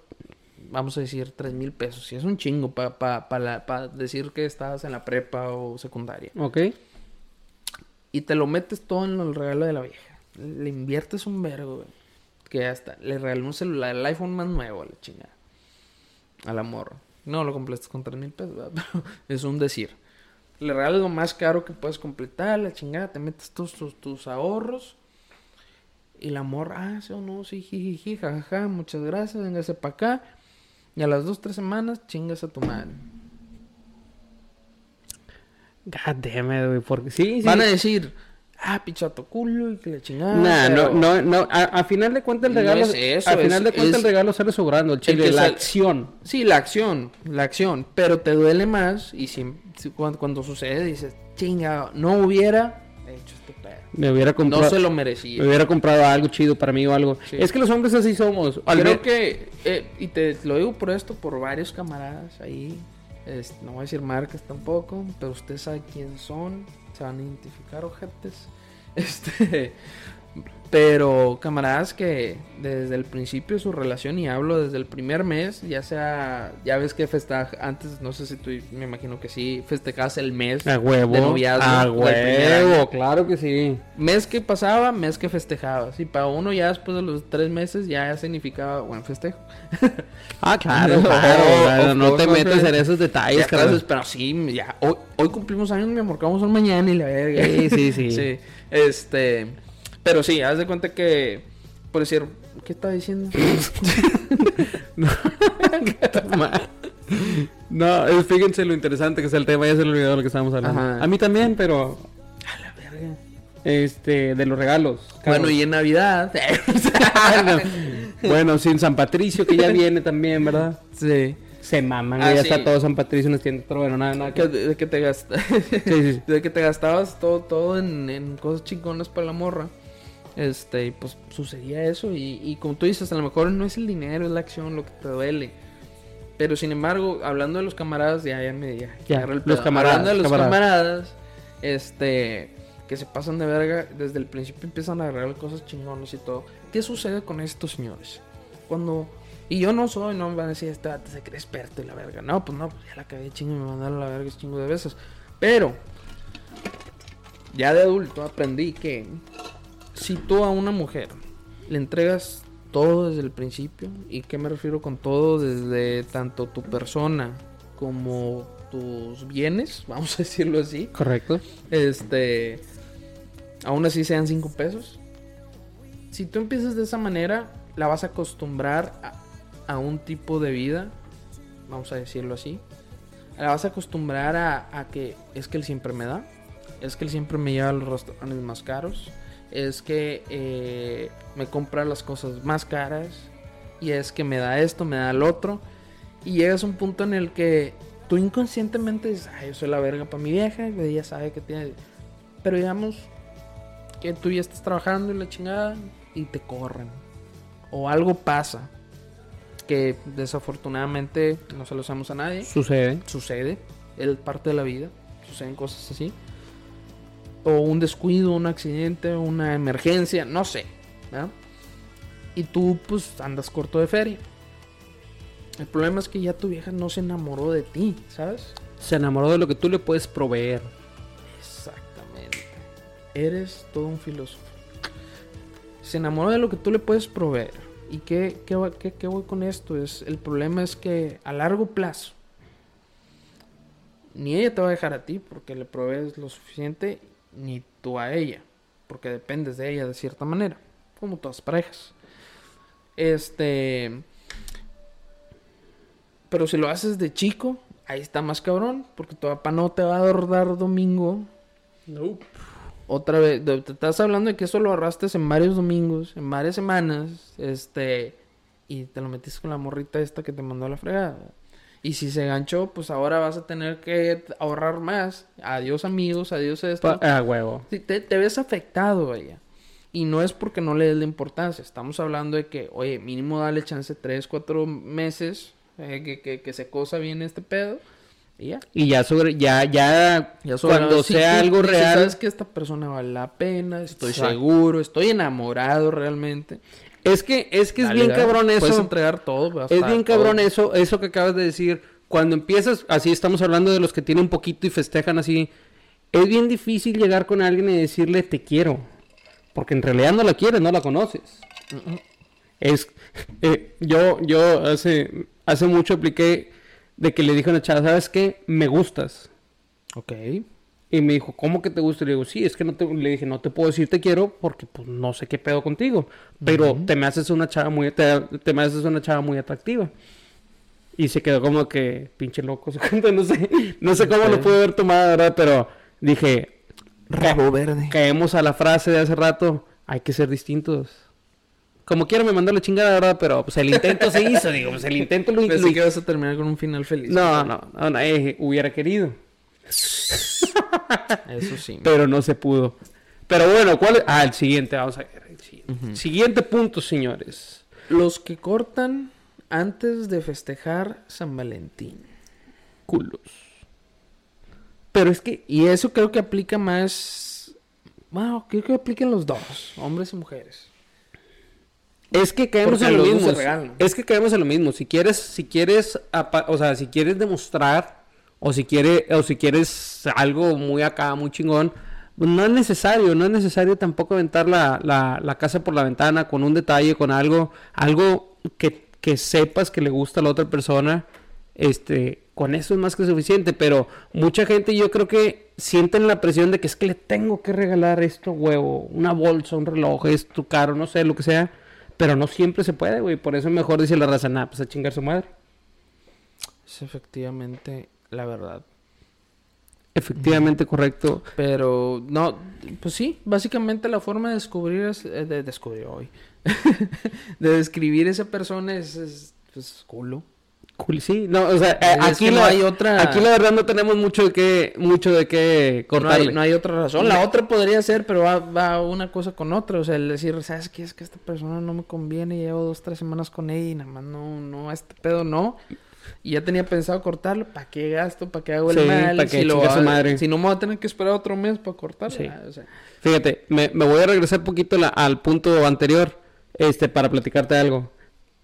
vamos a decir, tres mil pesos. Y es un chingo para pa, pa pa decir que estabas en la prepa o secundaria. Ok. Y te lo metes todo en el regalo de la vieja. Le inviertes un vergo, güey. Que hasta le regaló un celular, el iPhone más nuevo, a la chingada. Al amor. No lo completas con 3 mil pesos, ¿verdad? pero es un decir. Le regalas lo más caro que puedes completar, la chingada, te metes tus, tus, tus ahorros. Y la morra, ah, sí o no, sí, jijiji, jajaja, muchas gracias, véngase para acá. Y a las dos, tres semanas, chingas a tu madre. God damn it, güey. Porque sí, sí. Van a decir, ah, pichato culo y que la chingada. Nah, no, pero- no, no. A, a final de cuentas el No regalo. es eso, a final es- de cuentas es- el regalo sale sobrando. El chile, que la sal- acción. Sí, la acción, la acción, pero te duele más y si, si- cuando, cuando sucede dices, chinga, no hubiera hecho este pedo. Me hubiera comprado. No se lo Me merecía. hubiera comprado algo chido para mí o algo. Sí. Es que los hombres así somos. Al Creo ver- que, eh, y te lo digo por esto, por varios camaradas ahí, no voy a decir marcas tampoco, pero ustedes saben quién son, se van a identificar ojetes. Este, pero camaradas que desde el principio de su relación, y hablo desde el primer mes, ya sea, ya ves que festeja, antes, no sé si tú, me imagino que sí, festejabas el mes A huevo. de noviazgo. A huevo, claro que sí. Mes que pasaba, mes que festejabas. Y para uno ya después de los tres meses ya significaba buen festejo. Ah, claro, No, claro. claro, no te metas en esos detalles, entonces, pero sí, ya. Hoy, hoy cumplimos años, mi amor, que vamos mañana y la verga. Sí, sí, sí. sí. Este. Pero sí, haz de cuenta que. Por decir, ¿qué está diciendo? No, es- fíjense lo interesante que es el tema, ya se le olvidó lo que estábamos hablando. Ajá. A mí también, pero a la verga. este de los regalos. Bueno, y en Navidad. bueno, sin San Patricio que ya viene también, ¿verdad? sí. Se maman, Ah, ya sí. está todo San Patricio en tiendas, pero bueno, nada, nada. Que- de, que te gasta- Sí, sí, sí. de que te gastabas todo, todo en, en cosas chingonas para la morra. Este, pues sucedía eso. Y, y como tú dices, a lo mejor no es el dinero, es la acción lo que te duele. Pero sin embargo, hablando de los camaradas, ya, ya me ya, Ya, el los camaradas, Hablando de los camaradas. camaradas, este, que se pasan de verga, desde el principio empiezan a agarrar cosas chingonas y todo. ¿Qué sucede con estos señores? Cuando. Y yo no soy, no me van a decir, este se cree experto y la verga. No, pues no, pues ya la cagué chingo y me mandaron a la verga chingo de veces. Pero, ya de adulto aprendí que si tú a una mujer le entregas todo desde el principio, ¿y qué me refiero con todo? Desde tanto tu persona como tus bienes, vamos a decirlo así, Correcto. este, aún así sean cinco pesos. Si tú empiezas de esa manera, la vas a acostumbrar a, a un tipo de vida, vamos a decirlo así. La vas a acostumbrar a, a que es que él siempre me da, es que él siempre me lleva a los restaurantes más caros, es que eh, me compra las cosas más caras, y es que me da esto, me da el otro. Y llegas a un punto en el que tú inconscientemente dices, ay, yo soy la verga para mi vieja, y ella sabe que tiene. Pero digamos que tú ya estás trabajando y la chingada y te corren. O algo pasa que desafortunadamente no se lo hacemos a nadie. Sucede. Sucede, es parte de la vida, suceden cosas así. O un descuido, un accidente, una emergencia, no sé. ¿verdad? Y tú pues andas corto de feria. El problema es que ya tu vieja no se enamoró de ti, ¿sabes? Se enamoró de lo que tú le puedes proveer. Exactamente. Eres todo un filósofo. Se enamoró de lo que tú le puedes proveer. ¿Y qué, qué, qué- qué voy con esto? Es, el problema es que a largo plazo, ni ella te va a dejar a ti porque le provees lo suficiente, ni tú a ella, porque dependes de ella de cierta manera, como todas parejas. Este. Pero si lo haces de chico, ahí está más cabrón, porque tu papá no te va a dar domingo otra vez, te estás hablando de que eso lo ahorraste en varios domingos, en varias semanas, este, y te lo metiste con la morrita esta que te mandó a la fregada. Y si se ganchó, pues ahora vas a tener que ahorrar más. Adiós amigos, adiós esto. Pa- Ah, huevo. Te ves afectado, vaya. Y no es porque no le des la importancia. Estamos hablando de que, oye, mínimo dale chance 3, 4 meses. eh, que, que, que se cosa bien este pedo. Y ya. Y ya sobre, ya, ya, Ya sobre- cuando sí, sea algo real. Sabes que esta persona vale la pena, estoy Exacto. seguro, estoy enamorado realmente. Es que, es que es bien cabrón Puedes eso. entregar todo. Es bien todo. cabrón eso, eso que acabas de decir. Cuando empiezas, así estamos hablando de los que tienen poquito y festejan así. Es bien difícil llegar con alguien y decirle te quiero. Porque en realidad no la quieres, no la conoces. Es, eh, yo, yo hace, hace mucho apliqué de que le dije a una chava, ¿sabes qué? Me gustas. Ok. Y me dijo, ¿cómo que te gusta? Y le digo, sí, es que no te, le dije, no te puedo decir te quiero porque pues no sé qué pedo contigo. Pero te me haces una chava muy, te, te me haces una chava muy atractiva. Y se quedó como que, pinche loco, no sé, no sé cómo lo pude haber tomado, ¿verdad? Pero dije, Rabo verde. caemos a la frase de hace rato, hay que ser distintos. Como quiera me mandó la chingada, ¿verdad? Pero pues el intento se hizo, digo, pues el intento lo, lo- Pensé que vas a terminar con un final feliz. No, no, no, no, eh, hubiera querido. Eso sí. pero no se pudo. Pero bueno, ¿cuál es? Ah, el siguiente, vamos a ver. el siguiente. Siguiente punto, señores. Los que cortan antes de festejar San Valentín. Culos. Pero es que, Y eso creo que aplica más. Bueno, creo que aplica en los dos, hombres y mujeres. Es que caemos Porque en lo mismo. Es que caemos en lo mismo. Si quieres, si quieres, o sea, si quieres demostrar, o si quieres, o si quieres algo muy acá, muy chingón, pues no es necesario, no es necesario tampoco aventar la, la, la casa por la ventana con un detalle, con algo, algo que, que sepas que le gusta a la otra persona. Este, con eso es más que suficiente, pero mucha gente yo creo que sienten la presión de que es que le tengo que regalar esto, huevo, una bolsa, un reloj, esto caro, no sé, lo que sea, pero no siempre se puede, güey, por eso es mejor dice la raza, nah, pues a chingar su madre. Es efectivamente la verdad. Efectivamente, correcto. Pero no, pues sí, básicamente la forma de descubrir es, eh, de descubrir hoy, de describir esa persona es, es pues, culo. Cool, sí, no, o sea, Es aquí que no la, hay otra- aquí la verdad no tenemos mucho de qué, mucho de qué No cortarle. no hay otra razón. La otra podría ser, pero va, va una cosa con otra. O sea, el decir, ¿sabes qué? Es que esta persona no me conviene. Llevo dos, tres semanas con ella y nada más no, no, este pedo no. Y ya tenía pensado cortarlo. ¿Para qué gasto? ¿Para qué hago el Sí, mal? ¿pa' qué si, lo chinga su madre? si no me voy a tener que esperar otro mes para cortarlo. Sí. O sea, Fíjate, me, me voy a regresar un poquito la- al punto anterior, este, para platicarte algo.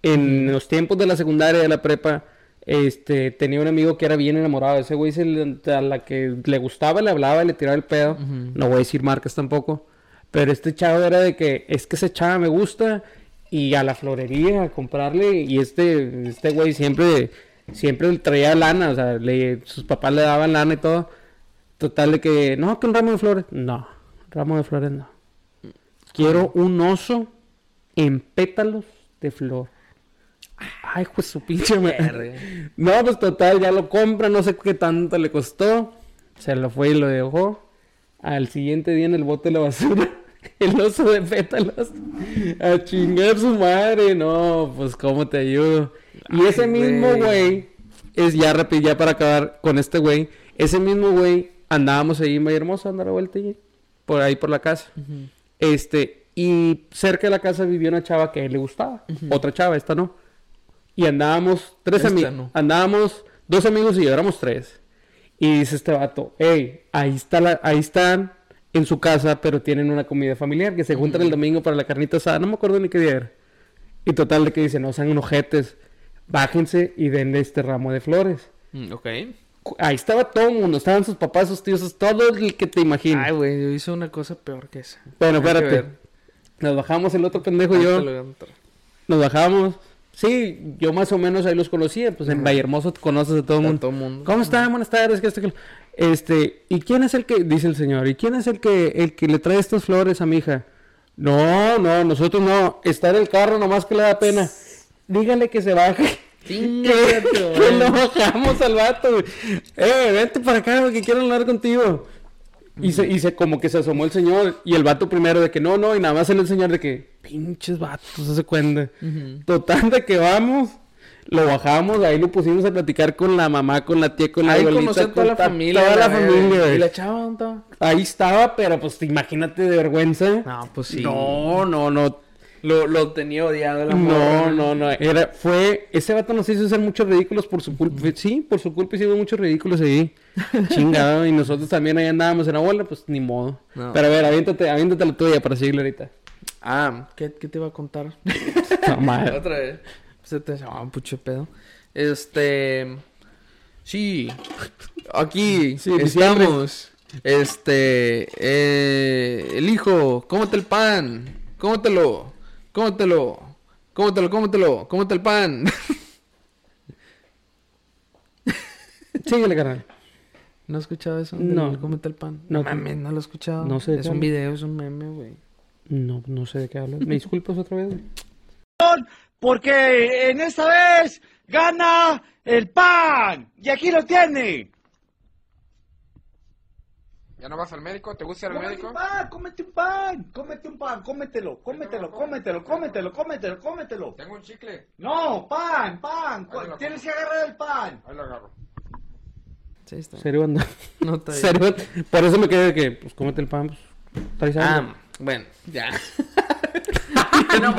En los tiempos de la secundaria, de la prepa, este, tenía un amigo que era bien enamorado. Ese güey se le- a la que le gustaba, le hablaba, le tiraba el pedo. No voy a decir marcas tampoco. Pero este chavo era de que, es que ese chava me gusta y a la florería a comprarle. Y este, este güey siempre, siempre traía lana, o sea, le, sus papás le daban lana y todo. Total de que, no, que un ramo de flores. No, ramo de flores no. Quiero un oso en pétalos de flor. Ay, pues su pinche madre. No, pues total, ya lo compra, no sé qué tanto le costó. Se lo fue y lo dejó. Al siguiente día en el bote de la basura, el oso de pétalos. A chingar su madre. No, pues cómo te ayudo. Y ese mismo güey. es ya rápido, ya para acabar con este güey. Ese mismo güey, andábamos ahí en Valle Hermoso, andar a vuelta y- por ahí por la casa. Este, y cerca de la casa vivía una chava que a él le gustaba. Otra chava, esta no. Y andábamos, tres Esta amigos. no. Andábamos, dos amigos y yo éramos tres. Y dice este vato, hey, ahí está la, ahí están en su casa, pero tienen una comida familiar, que se juntan el domingo para la carnita asada, no me acuerdo ni qué día era. Y total de que dice, no sean ojetes, bájense y denle este ramo de flores. mm, ok. Ahí estaba todo el mundo, estaban sus papás, sus tíos, todo el que te imagines. Ay, güey, yo hice una cosa peor que esa. Bueno, espérate. Nos bajamos el otro pendejo y yo. Nos bajamos. Sí, yo más o menos ahí los conocía. Pues en Valle Hermoso te conoces a todo el mundo. todo mundo. ¿Cómo están? Buenas tardes. que esto, que Este, ¿y quién es el que, dice el señor, ¿y quién es el que, el que le trae estas flores a mi hija? No, no, nosotros no. Está en el carro, nomás que le da pena. Dígale que se baje. Que lo bajamos al vato, güey. Eh, vente para acá, que quiero hablar contigo. Y se, y se como que se asomó el señor. Y el vato primero de que no, no. Y nada más en el señor de que pinches vatos, se cuenta. Total de que vamos. Lo bajamos, ahí lo pusimos a platicar con la mamá, con la tía, con la Ahí abuelita, conocí a toda la familia. Toda la familia. ¿Y la chava dónde estaba? Ahí estaba, pero pues imagínate de vergüenza. No, pues sí. No, no, no. Lo, lo tenía odiado la No, no, no. Era, fue. Ese vato nos hizo hacer muchos ridículos por su culpa. Sí, por su culpa hicimos muchos ridículos ahí. Chingado. Y nosotros también ahí andábamos en la bola, pues ni modo. No. Pero a ver, aviéntate, aviéntate la tuya para seguirle ahorita. Ah, ¿qué, qué te iba a contar? No, madre. Otra vez. Se te ah, puche pedo. Este. Sí. Aquí Sí, estamos. Este. Eh, el hijo, cómete el pan. Cómetelo. Cómetelo. Cómetelo, cómetelo. Cómete el pan. Síguele, carnal. ¿No has escuchado eso? No. Cómete el pan. No. No mames, no lo he escuchado. No sé de Es qué un hablas. video, es un meme, güey. No, no sé de qué hablas. ¿Me disculpas otra vez? güey? porque en esta vez gana el pan. Y aquí lo tiene. ¿Ya no vas al médico? ¿Te gusta ir al Cómete médico? un pan, cómete un pan, cómete un pan, cómetelo, cómetelo, cómetelo, cómetelo, cómetelo, cómetelo. Tengo un chicle. No, pan, pan, tienes que agarrar el pan. Ahí lo agarro. Sí, está. ¿Serio, anda? No está. Por eso me quedé de que, pues, cómete el pan, pues. traes algo. Ah, bueno, ya. no.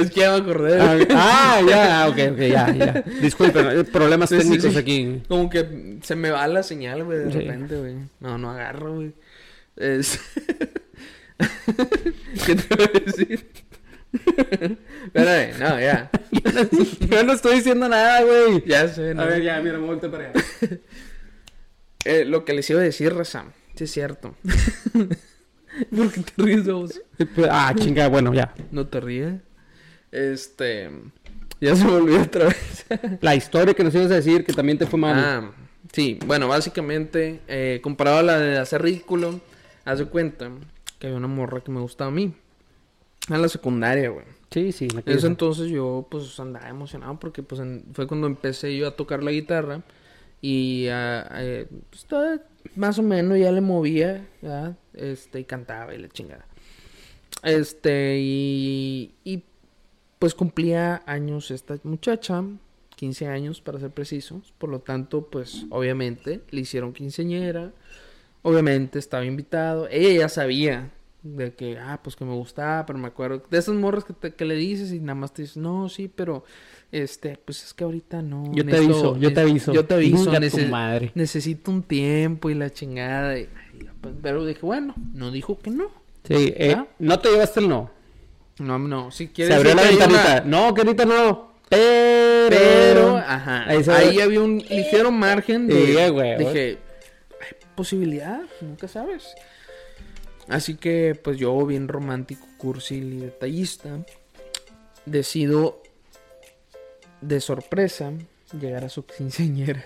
Es que ya me acordé. Ah, ah, ya, ok, ok, ya, ya. Disculpen, eh, problemas Sí, sí, técnicos sí. aquí. Como que se me va la señal, güey, de Sí. repente, güey. No, no agarro, güey. Es... ¿Qué te voy a decir? Espérame, no, ya. Yo no estoy diciendo nada, güey. Ya sé, no. A ver, ya, mira, me vuelto para allá. Eh, lo que les iba a decir, Raza, sí es cierto. ¿Por qué te ríes vos? Ah, chinga, bueno, ya. ¿No te ríes? Este... Ya se me olvidó otra vez. La historia que nos ibas a decir que también te fue mal. Ah, sí, bueno, básicamente, eh, comparado a la de hacer ridículo, haz de cuenta que había una morra que me gustaba a mí. En la secundaria, güey. Sí, sí. En ese entonces yo, pues, andaba emocionado porque, pues, en- fue cuando empecé yo a tocar la guitarra. Y, todo- más o menos ya le movía. Este, y cantaba y la chingada. Este, y, pues, cumplía años esta muchacha, 15 años para ser precisos. Por lo tanto, pues, obviamente, le hicieron quinceañera. Obviamente estaba invitado. Ella ya sabía de que, ah, pues que me gustaba, pero me acuerdo de esas morras que, te- que le dices y nada más te dices, no, sí, pero, este, pues es que ahorita no. Yo te aviso, yo te aviso. Yo te aviso, nece- madre. necesito un tiempo y la chingada. y- pues, pero dije, bueno, no dijo que no. Sí, eh, no te llevaste el no. No, no, si quieres. Se abrió la una- ventanita. No, que ahorita no. Pero. Pero, ajá, Ahí ahí, había un ligero margen de... Sí, güey. Dije, hay posibilidad, nunca sabes. Así que, pues yo, bien romántico, cursi y detallista, decido, de sorpresa, llegar a su quinceañera.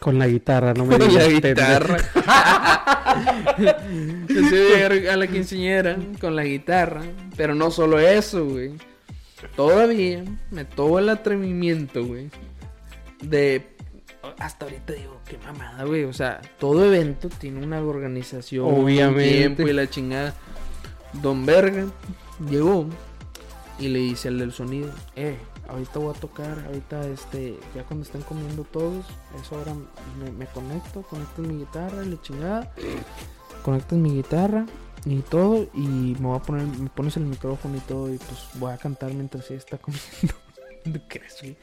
Con la guitarra, no me Con la guitarra. Decido llegar a la quinceañera con la guitarra. Pero no solo eso, güey. Todavía me tomo el atrevimiento, güey. De. Hasta ahorita digo, qué mamada, güey. O sea, todo evento tiene una organización. Obviamente. tiempo y la chingada. Don Verga llegó y le dice al del sonido: Eh, ahorita voy a tocar. Ahorita, este, ya cuando estén comiendo todos, eso ahora me, me conecto. Conecto mi guitarra y la chingada. Conectas mi guitarra y todo. Y me voy a poner, me pones el micrófono y todo. Y pues voy a cantar mientras ella está comiendo. ¿No crees, güey?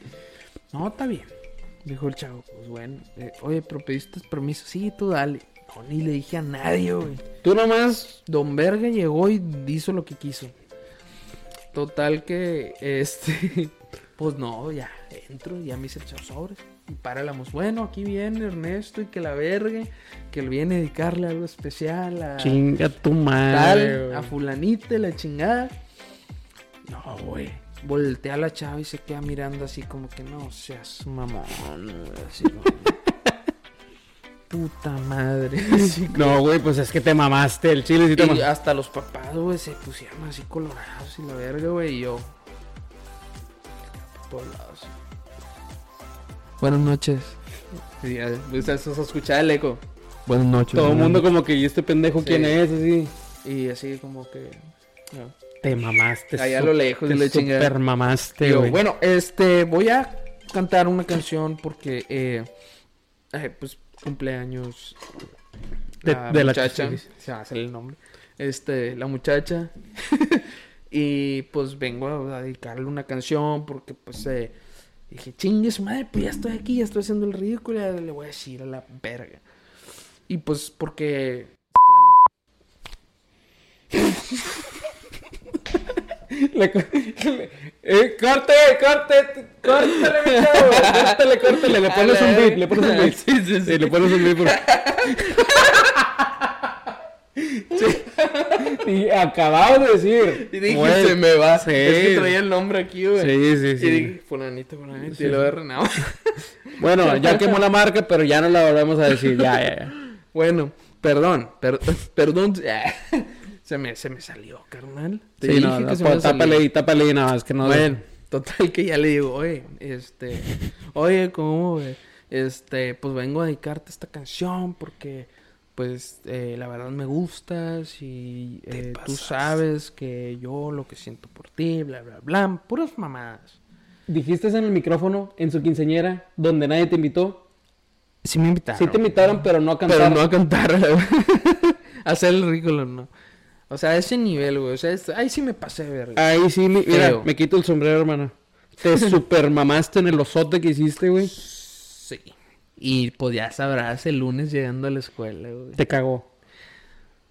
No, está bien. Dijo el chavo, pues bueno. eh, Oye, pero pediste permiso. Sí, tú dale. No, ni le dije a nadie, güey. Tú nomás. Don Verga llegó y hizo lo que quiso. Total que, este, pues no, ya entro, ya me hice el sobres. Y parálamos. Bueno, aquí viene Ernesto y que la verga, que le viene a dedicarle algo especial a Chinga tu tal, madre. a fulanita la chingada. No, güey. Voltea a la chava y se queda mirando así como que no seas mamón, güey, así como, Puta madre. así No, güey, pues es que te mamaste el chile. Sí te y mamaste. hasta los papás, güey, se pusieron así colorados y la verga, güey, y yo. Por todos lados. Buenas noches. Pues, eso se escuchaba el eco. Buenas noches. Todo el mundo como que, ¿y este pendejo quién Sí. es? Así. Y así como que. no. Te mamaste. Allá a lo lejos te la chingada. super mamaste, güey. bueno, este, voy a cantar una canción porque, eh, eh, pues, cumpleaños De- la de la muchacha, sí. se va a hacer el nombre, este, la muchacha, Y pues vengo a dedicarle una canción porque pues eh, dije, chingue su madre, pues ya estoy aquí, ya estoy haciendo el ridículo, ya le voy a decir a la verga. Y pues porque... Le, le- eh, corte, corte, córtale, córtale, córtale, le pones un beat, le pones un beat. Sí, sí, sí. le pones un beat. por- Y acabado de decir. Y dije, güey, se me va. Sí. Es que traía el nombre aquí, güey. Sí, sí, sí. Y dije, fulanito, fulanito. Y lo de Renao. Bueno, ya quemó la marca, pero ya no la volvemos a decir. Ya, ya, ya. bueno, perdón. per- perdón. Se, me, se me salió, carnal. Te Sí, dije no, que no, se me pues, salió. tápale y tápale y nada más que no. Bueno, total que ya le digo, oye, este, oye, ¿cómo, güey? Este, pues vengo a dedicarte esta canción porque, pues, eh, la verdad me gustas y eh, tú sabes que yo lo que siento por ti, bla, bla, bla, puras mamadas. Dijiste en el micrófono, en su quinceñera, donde nadie te invitó. Sí me invitaron. Sí te invitaron, pero no a cantar. Pero no a cantar, a hacer el ridículo, no. O sea, a ese nivel, güey, o sea, es- ahí sí me pasé verga. Ahí sí, mi- mira, Feo. me quito el sombrero, hermano. Te super mamaste en el osote que hiciste, güey. Sí. Y pues ya sabrás, el lunes llegando a la escuela, güey. Te cagó.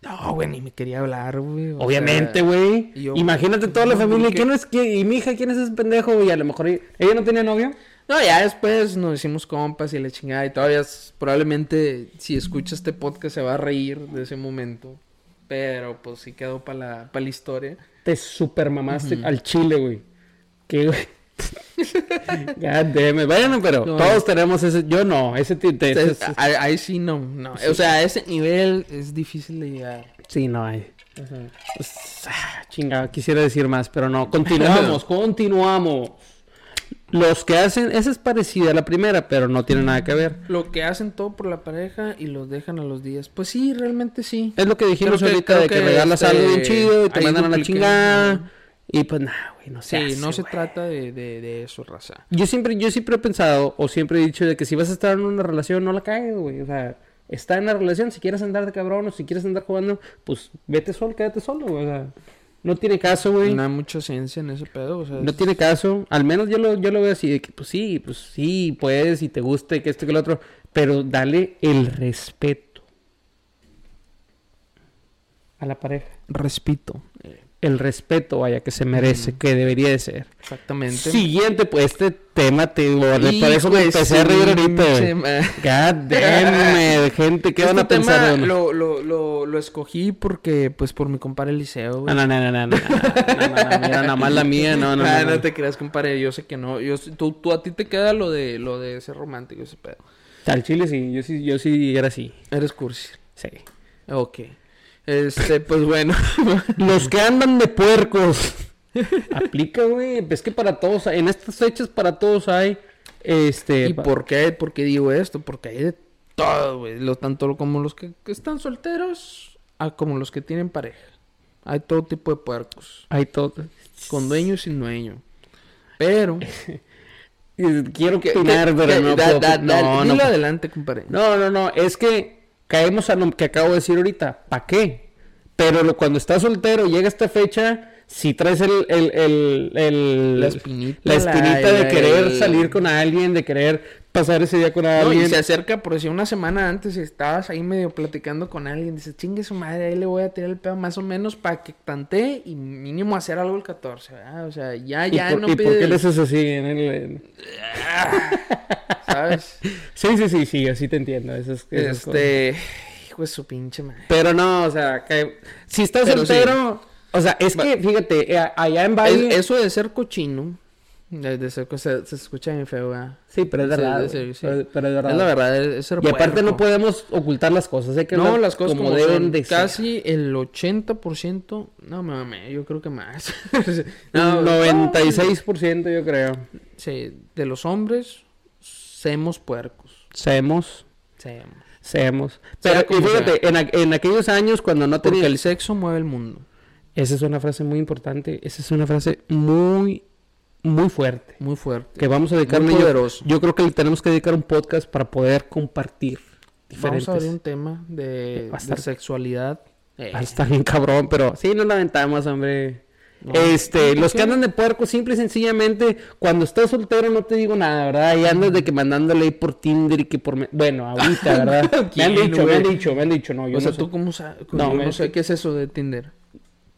No, güey, ni me quería hablar, güey. Obviamente, güey. Imagínate toda la No, familia. ¿Quién es quién? ¿Y mi hija quién es ese pendejo? güey? Y a lo mejor ella no tenía novio. No, ya después nos hicimos compas y la chingada. Y todavía probablemente si escucha este podcast se va a reír de ese momento. Pero pues sí quedó para la, pa' la historia. Te super mamaste al chile, güey. ¿Qué, güey? God damn it. Bueno, pero No. todos tenemos ese. Yo no, ese. ti- te- ese- Entonces, ahí, sí no, no. O sea, a ese nivel es difícil de llegar. Sí, no hay. Pues, ah, chinga, quisiera decir más, pero no. Continuamos, continuamos. Los que hacen, esa es parecida a la primera, pero no tiene nada que ver. Lo que hacen todo por la pareja y los dejan a los días. Pues sí, realmente sí. Es lo que dijimos Creo que- ahorita creo de que, que, regalas este, algo bien chido y te mandan a la chingada. Y pues nada, güey, no se Sí, hace, no se trata de, de, de eso, raza. Yo siempre, yo siempre he pensado, o siempre he dicho de que si vas a estar en una relación, no la cagues, güey. O sea, está en la relación, si quieres andar de cabrón o si quieres andar jugando, pues vete solo, quédate solo, güey. O sea, no tiene caso, güey. No hay mucha ciencia en ese pedo. O sea, No es- tiene caso. Al menos yo lo, yo lo veo así, de que pues sí, pues sí, puedes y te guste, que esto y que lo otro. Pero dale el respeto a la pareja. Respeto el respeto, vaya, que se merece, que debería de ser. Exactamente. Siguiente, pues, este tema te guardé. Por eso me empecé a reír ahorita. God gente, ¿qué este van a pensar? Lo, lo, lo, lo, escogí porque, pues, por mi compadre Eliseo. Ah, no, no, no, no, no, no, no, nada más la mía, ah, no, no, no. te creas, compadre, yo sé que no. Yo, tú, tú a ti te queda lo de, lo de ser romántico, ese pedo. Al chile sí, yo sí, yo sí era así. Eres cursi. Sí. Ok. Este, pues bueno. Los que andan de puercos. Aplica, güey. Es que para todos, en estas fechas para todos hay, este... ¿Y por qué? ¿Por qué digo esto? Porque hay de todo, güey. Lo, tanto como los que, que están solteros, a como los que tienen pareja. Hay todo tipo de puercos. Hay todo. Con dueño y sin dueño. Pero... Quiero que- opinar, pero no da- puedo- da- da- no, dilo no, adelante, compadre. no, no, no, es que caemos a lo que acabo de decir ahorita. ¿Para qué? Pero lo- cuando estás soltero, llega esta fecha, si traes el, el, el, el- La espinita, la espinita la- de querer salir con alguien, de querer pasar ese día con No, alguien. y se acerca, por decir, una semana antes estabas ahí medio platicando con alguien. Dices, chingue su madre, ahí le voy a tirar el pedo más o menos para que tante y mínimo hacer algo el 14, ¿verdad? O sea, ya, ¿Y, ya por, no y por qué le haces así? en el- en- ¿sabes? Sí, sí, sí, sí, así te entiendo. esas- esas cosas. este, hijo de su pinche madre. Pero no, o sea, que si estás Pero soltero, o sea, es que fíjate, eh, allá en Es- eso de ser cochino, de, de ser, co- se, se escucha bien feo, ¿verdad? sí, pero es verdad, sí, sí. pero, pero es verdad. Es la verdad, es, ser Y aparte no podemos ocultar las cosas, hay que No, las cosas como, deben son. de ser. Casi el 80%, no mames, yo creo que más. no, Un 96% yo creo. Sí, de los hombres, semos puercos. Semos. seamos. Sea Pero y como fíjate, en, aqu- en aquellos años cuando no Porque tenía... el sexo mueve el mundo. Esa es una frase muy importante, esa es una frase muy, muy fuerte. Muy fuerte. Que vamos a dedicarle yo, yo creo que le tenemos que dedicar un podcast para poder compartir Vamos diferentes. a abrir un tema de, de estar- sexualidad. Eh, estar bien cabrón, pero sí nos lamentamos, hombre. Este, los que andan de puerco, simple y sencillamente, cuando estás soltero no te digo nada, ¿verdad? Y andas de que mandándole ahí por Tinder y que por... me- Bueno, ahorita, ¿verdad? me han ¿Quién, dicho, me han dicho, me han dicho, no, yo o sea, no sé. ¿tú cómo sabes? No, me- no sé qué es eso de Tinder.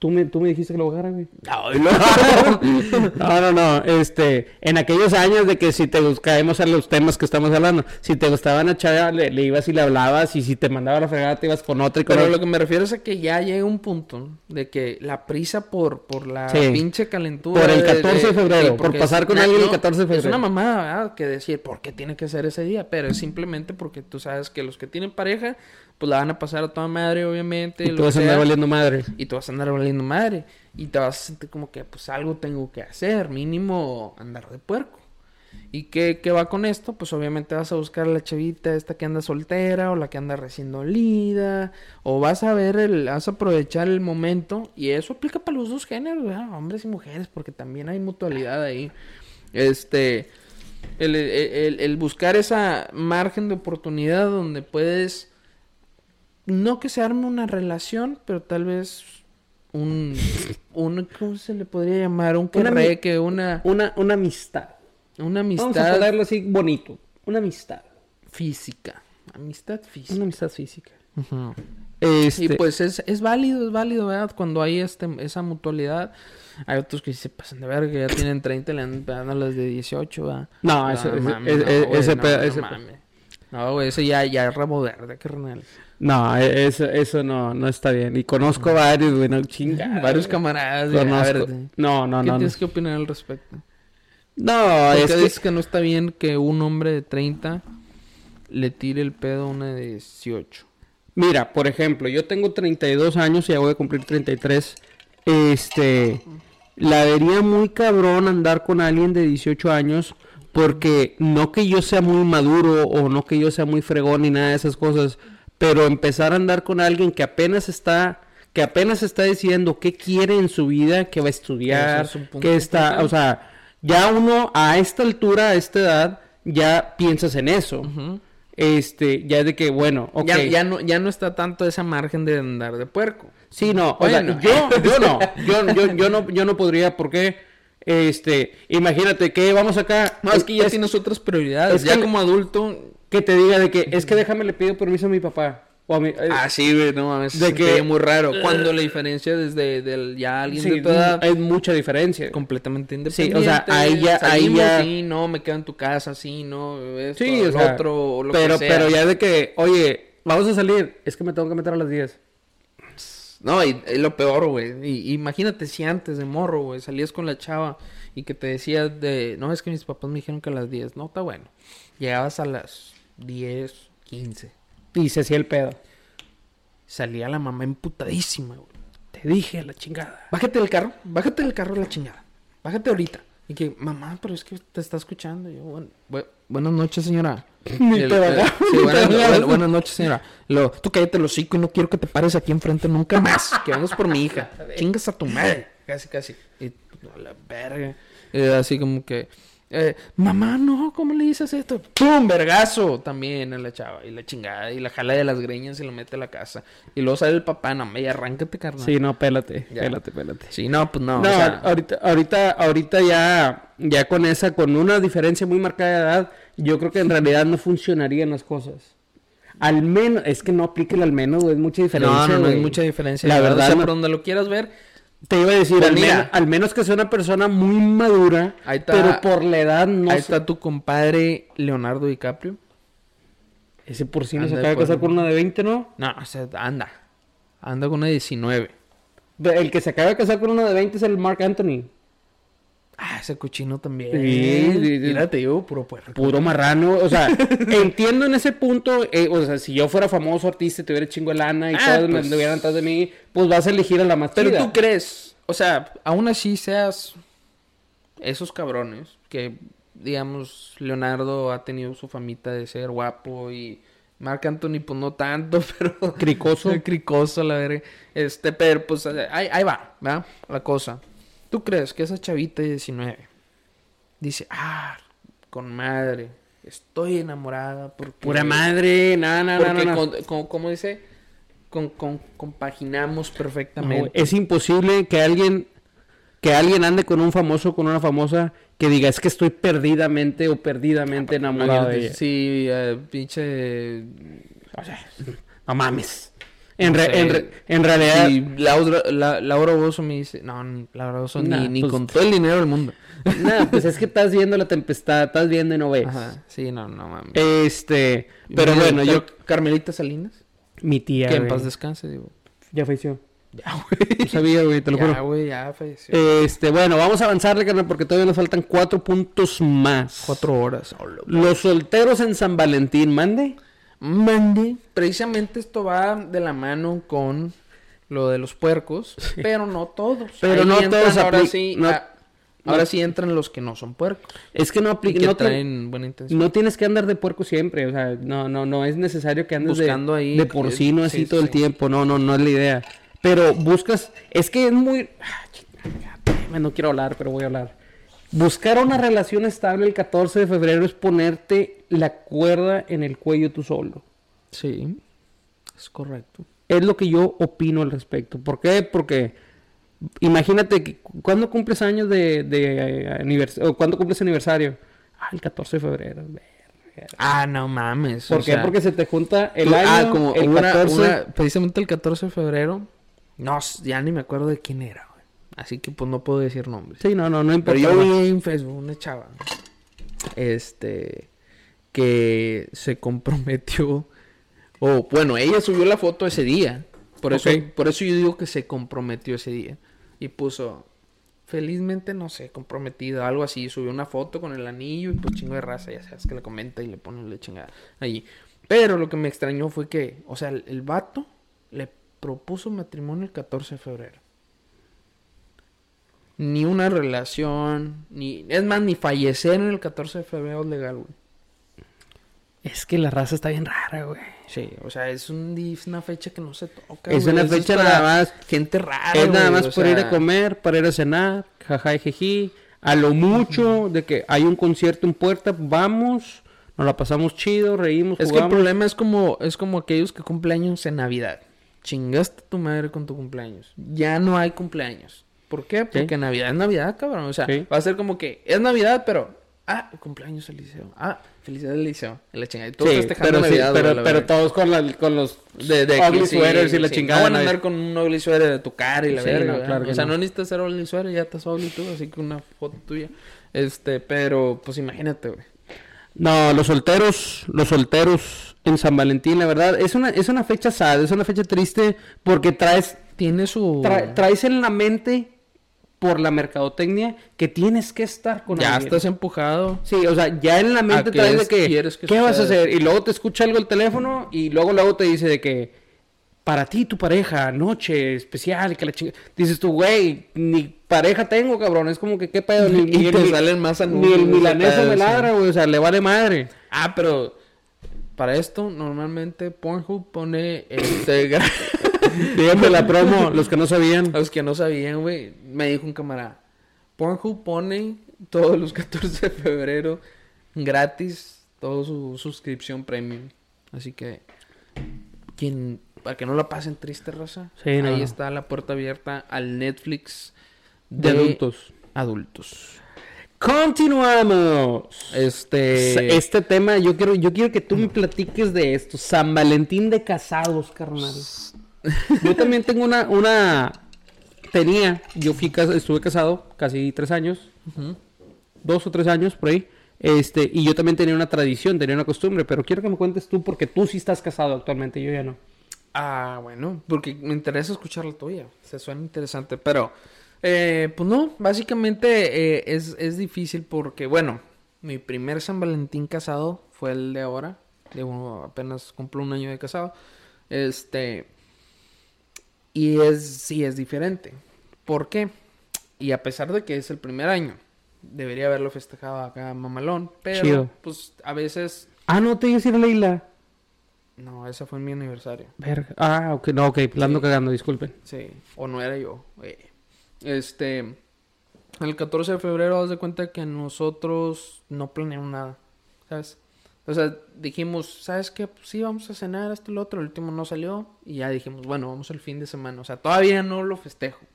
Tú me, tú me dijiste que lo bajara, güey. No, no, no. Este, en aquellos años de que si te buscábamos a los temas que estamos hablando, si te gustaba una chava, le, le ibas y le hablabas, y si te mandaba a la fregada, te ibas con otra y con Pero otra. lo que me refiero es a que ya llega un punto de que la prisa por, por la Sí. pinche calentura. Por el 14 de febrero, por pasar es- con alguien el 14 de Es febrero. una mamada, ¿verdad? Que decir, ¿por qué tiene que ser ese día? Pero es simplemente porque tú sabes que los que tienen pareja, pues la van a pasar a toda madre, obviamente. Y tú vas a andar valiendo madre. Y te vas a andar valiendo madre. Y te vas a sentir como que, pues algo tengo que hacer. Mínimo andar de puerco. ¿Y qué, qué va con esto? Pues obviamente vas a buscar a la chavita esta que anda soltera o la que anda recién dolida. O vas a ver, el, vas a aprovechar el momento. Y eso aplica para los dos géneros, ¿verdad? hombres y mujeres, porque también hay mutualidad ahí. Este, el, el- el- el buscar esa margen de oportunidad donde puedes no que se arme una relación, pero tal vez un, un ¿cómo se le podría llamar? Un querreque, una, Una, una amistad. una Vamos a amistad ponerlo así bonito. Una amistad. física. Amistad física. Una amistad física. Ujú. Este, Y pues es, es válido, es válido, ¿verdad? Cuando hay este, esa mutualidad. Hay otros que se pasan de verga, que ya tienen 30 y le andan pegando a las de 18, ¿verdad? No, ese- ese- ese- no, güey, ese ya, ya es rabo verde, carnal. No, e- eso, eso no, no está bien. Y conozco varios, güey, no chinga. Varios camaradas. güey, a Conozco. ver, No, no, ¿Qué no. No, tienes que opinar al respecto? no es que... dices que no está bien que un hombre de 30 le tire el pedo a una de 18. Mira, por ejemplo, yo tengo 32 años y ya voy a cumplir 33. Este, la vería muy cabrón andar con alguien de 18 años porque no que yo sea muy maduro o no que yo sea muy fregón ni nada de esas cosas, pero empezar a andar con alguien que apenas está que apenas está diciendo qué quiere en su vida, que va a estudiar, es que está, o sea, ya uno a esta altura, a esta edad, ya piensas en eso. Este, ya de que, bueno, ok. Ya, ya, no, ya no está tanto esa margen de andar de puerco. Sí, no, o sea, yo, yo no, yo, yo, yo no, yo no podría, porque, este, imagínate que vamos acá, No, es que ya es- tienes otras prioridades. es ya que- como adulto. que te diga de que, es que déjame le pido permiso a mi papá, o a mi, eh, Ah, sí, güey, no mames. de que- muy raro. Cuando la diferencia desde del, ya alguien sí, de tu edad hay mucha diferencia. completamente Sí, independiente. o sea, ahí ya- ahí ya- Sí, no, me quedo en tu casa, sí, no, esto, Sí, o sea, otro, o lo pero, que sea. pero ya de que, oye, vamos a salir, es que me tengo que meter a las 10. No, y, y lo peor, güey. Y- imagínate si antes de morro, güey, salías con la chava y que te decía de, no, es que mis papás me dijeron que a las 10. No, está bueno. Llegabas a las 10, 15. Y se hacía el pedo. Salía la mamá emputadísima, güey. Te dije a la chingada. Bájate del carro, bájate del carro a la chingada. Bájate ahorita. Y que, mamá, pero es que te está escuchando. Y yo, "Buen- bu- buenas noches, señora. Ni El- te eh, sí, ni te buenas, buenas- noches, señora. Lo, tú cállate el hocico y no quiero que te pares aquí enfrente nunca más. Que vengas por mi hija. Chingas a tu madre. Casi, casi. Y la verga. Y así como que, eh, mamá, no, ¿cómo le dices esto? ¡Pum! Vergazo también a la chava. Y la chingada. Y la jala de las greñas y lo mete a la casa. Y luego sale el papá, no, me arráncate, carnal. Sí, no, pélate, Ya. pélate, pélate. Sí, no, pues no. No, o sea, ahorita, ahorita, ahorita ya, ya con esa, con una diferencia muy marcada de edad, yo creo que en realidad no funcionarían las cosas. Al menos, es que no aplique el al menos, güey, es mucha diferencia. no, no, no es mucha diferencia. La verdad, o sea, no- por donde lo quieras ver, Te iba a decir, Pues al, mira. menos, al menos que sea una persona muy madura, Ahí está- pero por la edad no ahí está tu compadre Leonardo DiCaprio. Ese por sí no se acaba de casar con una de 20, ¿no? No, o sea, anda. Anda con una de 19. El que se acaba de casar con una de 20 es el Mark Anthony. Ah, ese cochino también. Sí, sí, sí. Mírate, yo, puro puerco. Puro marrano, o sea, entiendo en ese punto, eh, o sea, si yo fuera famoso artista y tuviera chingo de lana y Ah, todos me pues. anduvieran atrás de mí, pues vas a elegir a la más Pero tú crees, o sea, aún así seas esos cabrones que, digamos, Leonardo ha tenido su famita de ser guapo y Marc Anthony, pues no tanto, pero. Cricoso. Cricoso, la verga. Este, pero pues ahí, ahí va, ¿verdad? La cosa. ¿Tú crees que esa chavita de 19 dice, ah, con madre, estoy enamorada porque. Pura madre, nada, nada, nada. ¿cómo dice? Con, con- compaginamos perfectamente. es imposible que alguien que alguien ande con un famoso, con una famosa, que diga, es que estoy perdidamente o perdidamente enamorado de Imagínate, ella. Sí, eh, pinche... O sea, no mames. En, re- en, re- en realidad, Sí, Laura, la, Laura Bozo me dice... No, Laura Bozo Nah, ni, ni pues- con todo el dinero del mundo. nada, pues es que estás viendo la tempestad, estás viendo y no ves. Ajá, sí, no, no mames. Este, pero Mira, bueno, yo, Car- Carmelita Salinas. mi tía, que en paz descanse, digo. ya falleció. Ya, güey. No sabía, güey, te lo Ya, juro. güey, ya falleció. Este, bueno, vamos a avanzarle, carnal, porque todavía nos faltan cuatro puntos más. Cuatro horas. Los solteros en San Valentín, mande. Mandy. Precisamente esto va de la mano con lo de los puercos, pero no todos. Pero Ahí no todos Ahora sí, no- ah, ahora sí entran los que no son puercos. Es que no Y aplica, que no, traen buena intención. no tienes que andar de puerco siempre, o sea, no, no, no es necesario que andes de- Buscando ahí, de, porcino eh, así sí, todo el sí. tiempo, no, no, no es la idea. Pero buscas, es que es muy, ah, no quiero hablar, pero voy a hablar. Buscar una relación estable el 14 de febrero es ponerte la cuerda en el cuello tú solo. Sí, es correcto. Es lo que yo opino al respecto. ¿Por qué? Porque imagínate que cuando cumples años de, de aniversario, o cuando cumples aniversario. Ah, el 14 de febrero. Ah, no mames. ¿Por qué? sea, Porque se te junta el tú- año, ah, como el una- 14. una- precisamente el 14 de febrero. No, ya ni me acuerdo de quién era. Así que pues no puedo decir nombres. Sí, no, no, no importa. Pero yo vi en Facebook una chava. Este. Que se comprometió. O bueno, ella subió la foto ese día. Por eso, por eso yo digo que se comprometió ese día. Y puso. Felizmente, no sé, comprometida, algo así. Subió una foto con el anillo y pues chingo de raza, ya sabes que le comenta y le pone la chingada allí. Pero lo que me extrañó fue que, o sea, el, el vato le propuso matrimonio el 14 de febrero. Ni una relación, ni... Es más, ni fallecer en el 14 de febrero es legal, güey. Es que la raza está bien rara, güey. Sí, o sea, es, un, es una fecha que no se toca. Es güey. una Eso fecha nada más. Gente rara. es nada güey, más por ir a comer, para ir a cenar, jaja y. A lo mucho de que hay un concierto en puerta, vamos, nos la pasamos chido, reímos, Es que el problema es como, es como aquellos que cumpleaños en Navidad. Chingaste a tu madre con tu cumpleaños. Ya no hay cumpleaños. ¿Por qué? Porque Navidad es Navidad, cabrón. O sea, Sí. va a ser como que es Navidad, pero. Ah, cumpleaños el liceo. Ah, felicidades al liceo. La chingada. Y todos Sí, festejando pero, Navidad, pero, la pero todos con, la- con los De, de ugly sweaters y la chingada. No van a andar con un ugly sweater de tu cara y la verga. o sea, no. no necesitas ser ugly sweater, ya estás ugly tú, así que una foto tuya. Este, pero, pues imagínate, güey. No, los solteros, los solteros en San Valentín, la verdad, es una, es una fecha sad, es una fecha triste porque traes, Tiene su. tra- traes en la mente por la mercadotecnia que tienes que estar con ya alguien. estás empujado. Sí, o sea, ya en la mente ¿A qué traes de que, quieres que ¿qué vas a hacer? Y luego te escucha algo el teléfono y luego luego te dice de que, para ti, tu pareja, noche especial, y que la chinga... Dices tú, güey, ni pareja tengo, cabrón, es como que, ¿qué pedo? Ni, Y ni- te ni- salen más Ni anuncios, el ese milaneso pedo, me ladra, güey, o sea, le vale madre. Ah, pero para esto normalmente Pornhub pone este Díganme la promo, los que no sabían. a los que no sabían, güey, me dijo un camarada, Pornhub pone todos los 14 de febrero gratis toda su suscripción premium. Así que quien para que no la pasen triste, raza. Sí, ahí no. está la puerta abierta al Netflix De adultos. Adultos. Continuamos. Este Este tema, yo quiero, yo quiero que tú me platiques de esto. San Valentín de casados, carnal. Yo también tengo una, una, tenía, yo fui, estuve casado casi tres años, dos o tres años por ahí. Este, y yo también tenía una tradición, tenía una costumbre, pero quiero que me cuentes tú porque tú sí estás casado actualmente, yo ya no. Ah, bueno, porque me interesa escuchar la tuya. Se suena interesante, pero eh, pues no, básicamente eh, es, es difícil porque, bueno, mi primer San Valentín casado fue el de ahora. Digo, apenas cumplo un año de casado. Este. Y es, sí, es diferente. ¿Por qué? Y a pesar de que es el primer año, debería haberlo festejado acá mamalón, pero Chido. pues a veces. Ah, no te iba a decir Leila. No, ese fue mi aniversario. Verga. Ah, ok, no, ok, la ando cagando, disculpen. Sí, o no era yo. eh. Este, el 14 de febrero, haz de cuenta que nosotros no planeamos nada, ¿sabes? O sea, dijimos, ¿sabes qué? Pues sí, vamos a cenar, y lo otro. El último no salió y ya dijimos, bueno, vamos el fin de semana. O sea, todavía no lo festejo.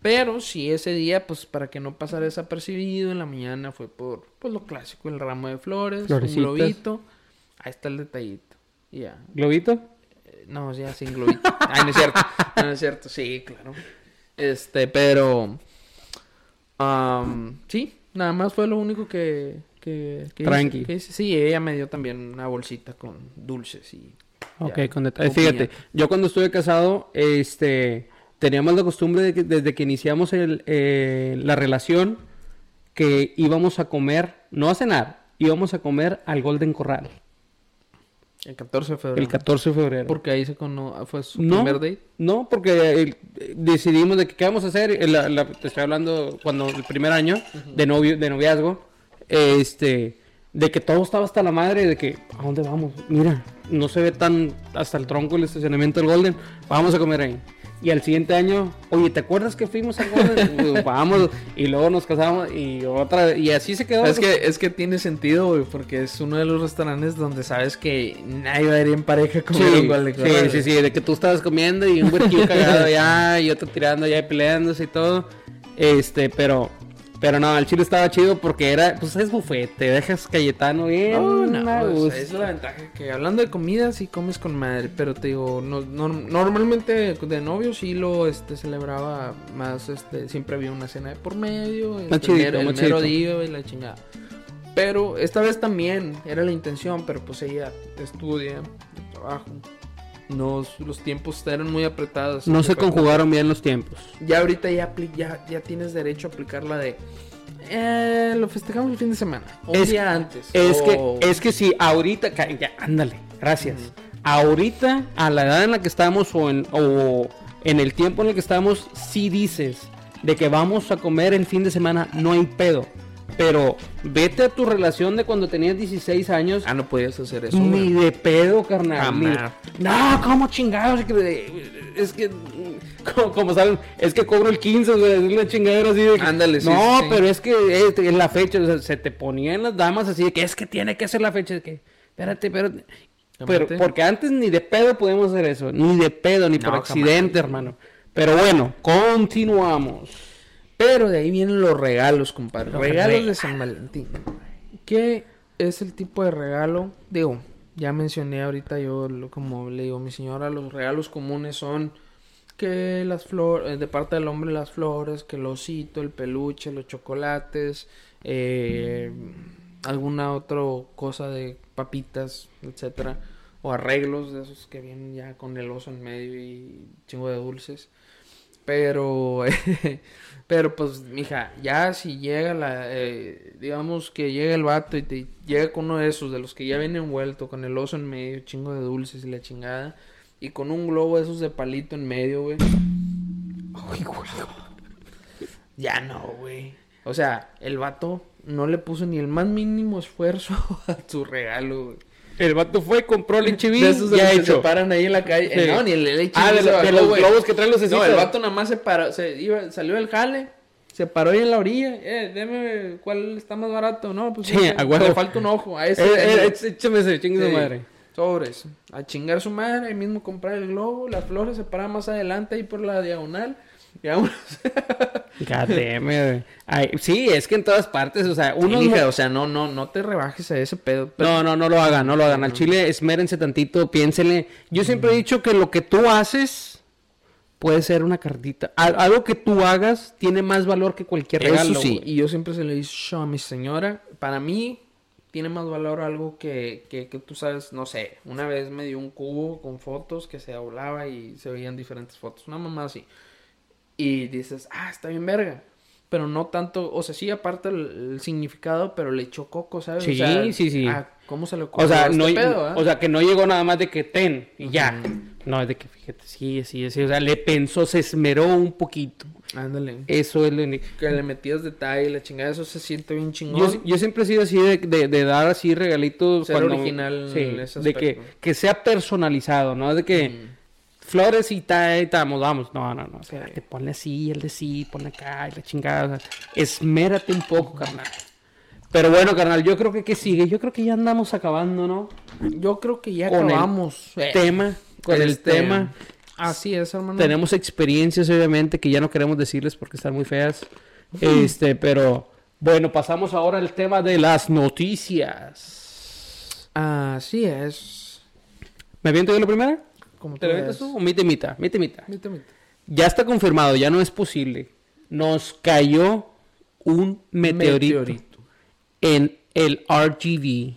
Pero sí, ese día, pues para que no pasara desapercibido, en la mañana fue por pues, lo clásico, el ramo de flores, Florecitas. un globito. Ahí está el detallito. Ya. ¿Globito? Eh, No, ya sin globito. Ay, no es cierto. No, no es cierto. Sí, claro. Este, pero... am, sí, nada más fue lo único que... que, que hice- Tranqui. que hice. Sí, ella me dio también una bolsita con dulces y... Ok, ya, con detalle. con Fíjate, yo cuando estuve casado, este, teníamos la costumbre de que desde que iniciamos el, eh, la relación, que íbamos a comer, no a cenar, íbamos a comer al Golden Corral, El 14 de febrero. el 14 de febrero. Porque ahí se cono... fue su No, primer date. no, porque eh, decidimos de que qué vamos a hacer, eh, la- la- te estoy hablando cuando el primer año de novio, de noviazgo, este, de que todo estaba hasta la madre, de que, ¿a dónde vamos? Mira, no se ve tan hasta el tronco el estacionamiento del Golden, vamos a comer ahí. Y al siguiente año, oye, ¿te acuerdas que fuimos al Golden? Pues, vamos, y luego nos casamos y otra, y así se quedó. Es que, es que tiene sentido, güey, porque es uno de los restaurantes donde sabes que nadie va a ir en pareja a comer Sí, un Golden sí, sí, sí, de que tú estabas comiendo y un huerquillo cagado allá y otro tirando allá y peleándose y todo. Este, pero, pero no, el chile estaba chido porque era, pues es buffet, te dejas Cayetano bien. No, no, es la ventaja que hablando de comida sí comes con madre, pero te digo, no, no- normalmente de novio sí lo este celebraba más este siempre había una cena de por medio, este, chidito, el mero- el día y la chingada. Pero esta vez también era la intención, pero pues ella estudia, trabajo. No, los tiempos eran muy apretados. No se conjugaron bien los tiempos. ya ahorita ya, ya, ya tienes derecho a aplicar la de. Eh, lo festejamos el fin de semana. O un Es- día antes. Es o- que, es que si ahorita, ya, ándale, gracias. Ahorita, a la edad en la que estamos o en, o en el tiempo en el que estamos, si dices de que vamos a comer el fin de semana, no hay pedo. Pero vete a tu relación de cuando tenías 16 años. Ah, no podías hacer eso. Ni de pedo, carnal. ni-. No, ¿cómo chingados? Es que- Es que, como, como saben, es que cobro el 15, güey, es una chingadera así de que- Ándale, sí, No, sí, pero es que este, en la fecha, o sea, se te ponían las damas así de que es que tiene que ser la fecha, de que, espérate, espérate. Pero, porque antes ni de pedo podemos hacer eso, ni de pedo, ni por accidente, hermano. Pero bueno, continuamos. Pero de ahí vienen los regalos, compadre. Los regalos de. San Valentín. ¿Qué es el tipo de regalo? Digo, ya mencioné ahorita yo, lo- como le digo a mi señora, los regalos comunes son que las flores, de parte del hombre las flores, que el osito, el peluche, los chocolates, eh, alguna otra cosa de papitas, etcétera, o arreglos de esos que vienen ya con el oso en medio y chingo de dulces. Pero, pero pues, mija, ya si llega la, eh, digamos que llega el vato y te llega con uno de esos, de los que ya viene envuelto, con el oso en medio, chingo de dulces y la chingada, y con un globo de esos de palito en medio, güey. Ay, güey. Ya no, güey. O sea, el vato no le puso ni el más mínimo esfuerzo a su regalo, güey. El vato fue, compró el HIV, De esos de ya los que se hecho. paran ahí en la calle. Sí. Eh, no, ni el HB Ah, de, se lo- de bajó, los globos que traen los No, el vato nada más se paró, se iba, salió del jale, se paró ahí en la orilla, eh, deme cuál está más barato, no, pues Sí, no sé, a huevo. le falta un ojo, a ese. Eh, deme. eh, échame ese, chingue su Sí, madre. Sobres, a chingar su madre, ahí mismo comprar el globo, las flores se paran más adelante ahí por la diagonal, y vámonos. God damn it, güey. Ay, sí, es que en todas partes, o sea, uno... Sí, mija, o sea, no, no, no te rebajes a ese pedo. pero- No, no, no lo hagan, no lo hagan. Al chile, esmérense tantito, piénsenle. Yo siempre he dicho que lo que tú haces puede ser una cartita. Al- algo que tú hagas tiene más valor que cualquier regalo. Eso sí, y yo siempre se le he dicho a mi señora, para mí tiene más valor algo que, que, que tú sabes, no sé, una vez me dio un cubo con fotos que se doblaba y se veían diferentes fotos, una mamá así. Y dices, ah, está bien verga. Pero no tanto, o sea, sí, aparte el, el significado, pero le echó coco, ¿sabes? Sí, O sea, sí, sí. ah, ¿Cómo se le ocurrió O sea, este no, pedo, ah? o sea, que no llegó nada más de que ten y ya. Ujú. No, es de que fíjate, sí, sí, sí. O sea, le pensó, se esmeró un poquito. Ándale. Eso es lo único. Que le metías detalle, la chingada, eso se siente bien chingón. Yo, yo siempre he sido así de, de- de dar así regalitos. Ser original sí, en ese de que, que sea personalizado, ¿no? De que Mm. Flores y estamos, vamos. No, no, no. O sea, te ponle así, el de sí, ponle acá, y la chingada. o sea, esmérate un poco, carnal. Pero bueno, carnal, yo creo que ¿qué sigue? Yo creo que ya andamos acabando, ¿no? Yo creo que ya Con el acabamos. Eh, Tema, con el Este, tema. Así es, hermano. Tenemos experiencias, obviamente, que ya no queremos decirles porque están muy feas. Este, pero bueno, pasamos ahora al tema de las noticias. Así es. ¿Me aviento yo la primera? Como ¿Te la avientas tú? Mite mite. Ya está confirmado, ya no es posible. Nos cayó un meteorito, Meteorito. en el RGV.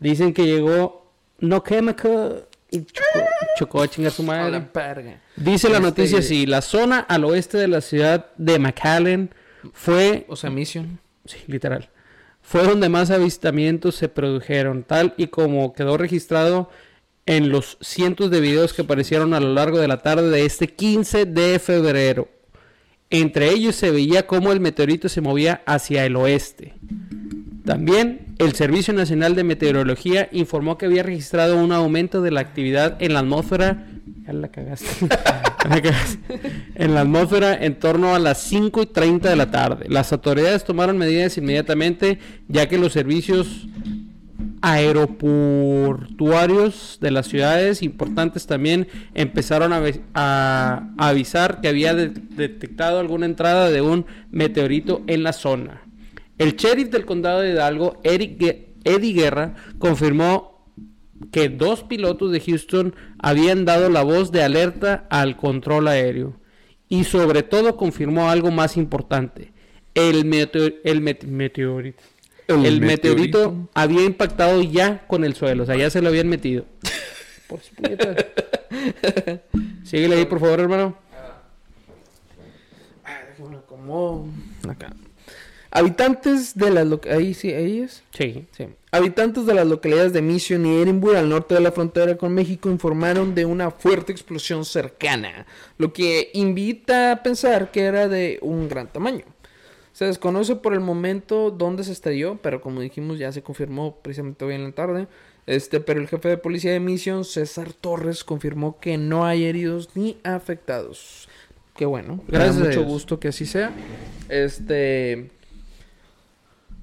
Dicen que llegó no chemical y chocó, chocó a chingar su A madre. la verga. Dice la Este- noticia así, la zona al oeste de la ciudad de McAllen fue, O sea, Mission. sí, literal, fue donde más avistamientos se produjeron, tal y como quedó registrado en los cientos de videos que aparecieron a lo largo de la tarde de este 15 de febrero. Entre ellos se veía cómo el meteorito se movía hacia el oeste. También el Servicio Nacional de Meteorología informó que había registrado un aumento de la actividad en la atmósfera. Ya la cagaste. En la atmósfera en torno a las 5 y 30 de la tarde. Las autoridades tomaron medidas inmediatamente ya que los servicios aeroportuarios de las ciudades importantes también empezaron a, avi- a- a avisar que había de- detectado alguna entrada de un meteorito en la zona. El sheriff del condado de Hidalgo, Eric Eddie Guerra, confirmó que dos pilotos de Houston habían dado la voz de alerta al control aéreo. Y sobre todo confirmó algo más importante. El, meteo- el met- meteorito. El El, meteorito, meteorito. había impactado ya con el suelo. O sea, ya se lo habían metido. Pues. Síguele ahí, por favor, hermano. Ah. Acá. Habitantes de las ahí sí, ahí es. Sí. Sí. Habitantes de las localidades de Mission y Edinburgh al norte de la frontera con México informaron de una fuerte explosión cercana, lo que invita a pensar que era de un gran tamaño. Se desconoce por el momento dónde se estalló, pero como dijimos ya se confirmó precisamente hoy en la tarde. Este, pero el jefe de policía de Mission, César Torres, confirmó que no hay heridos ni afectados. Qué bueno, Gracias me da mucho gusto que así sea. Este,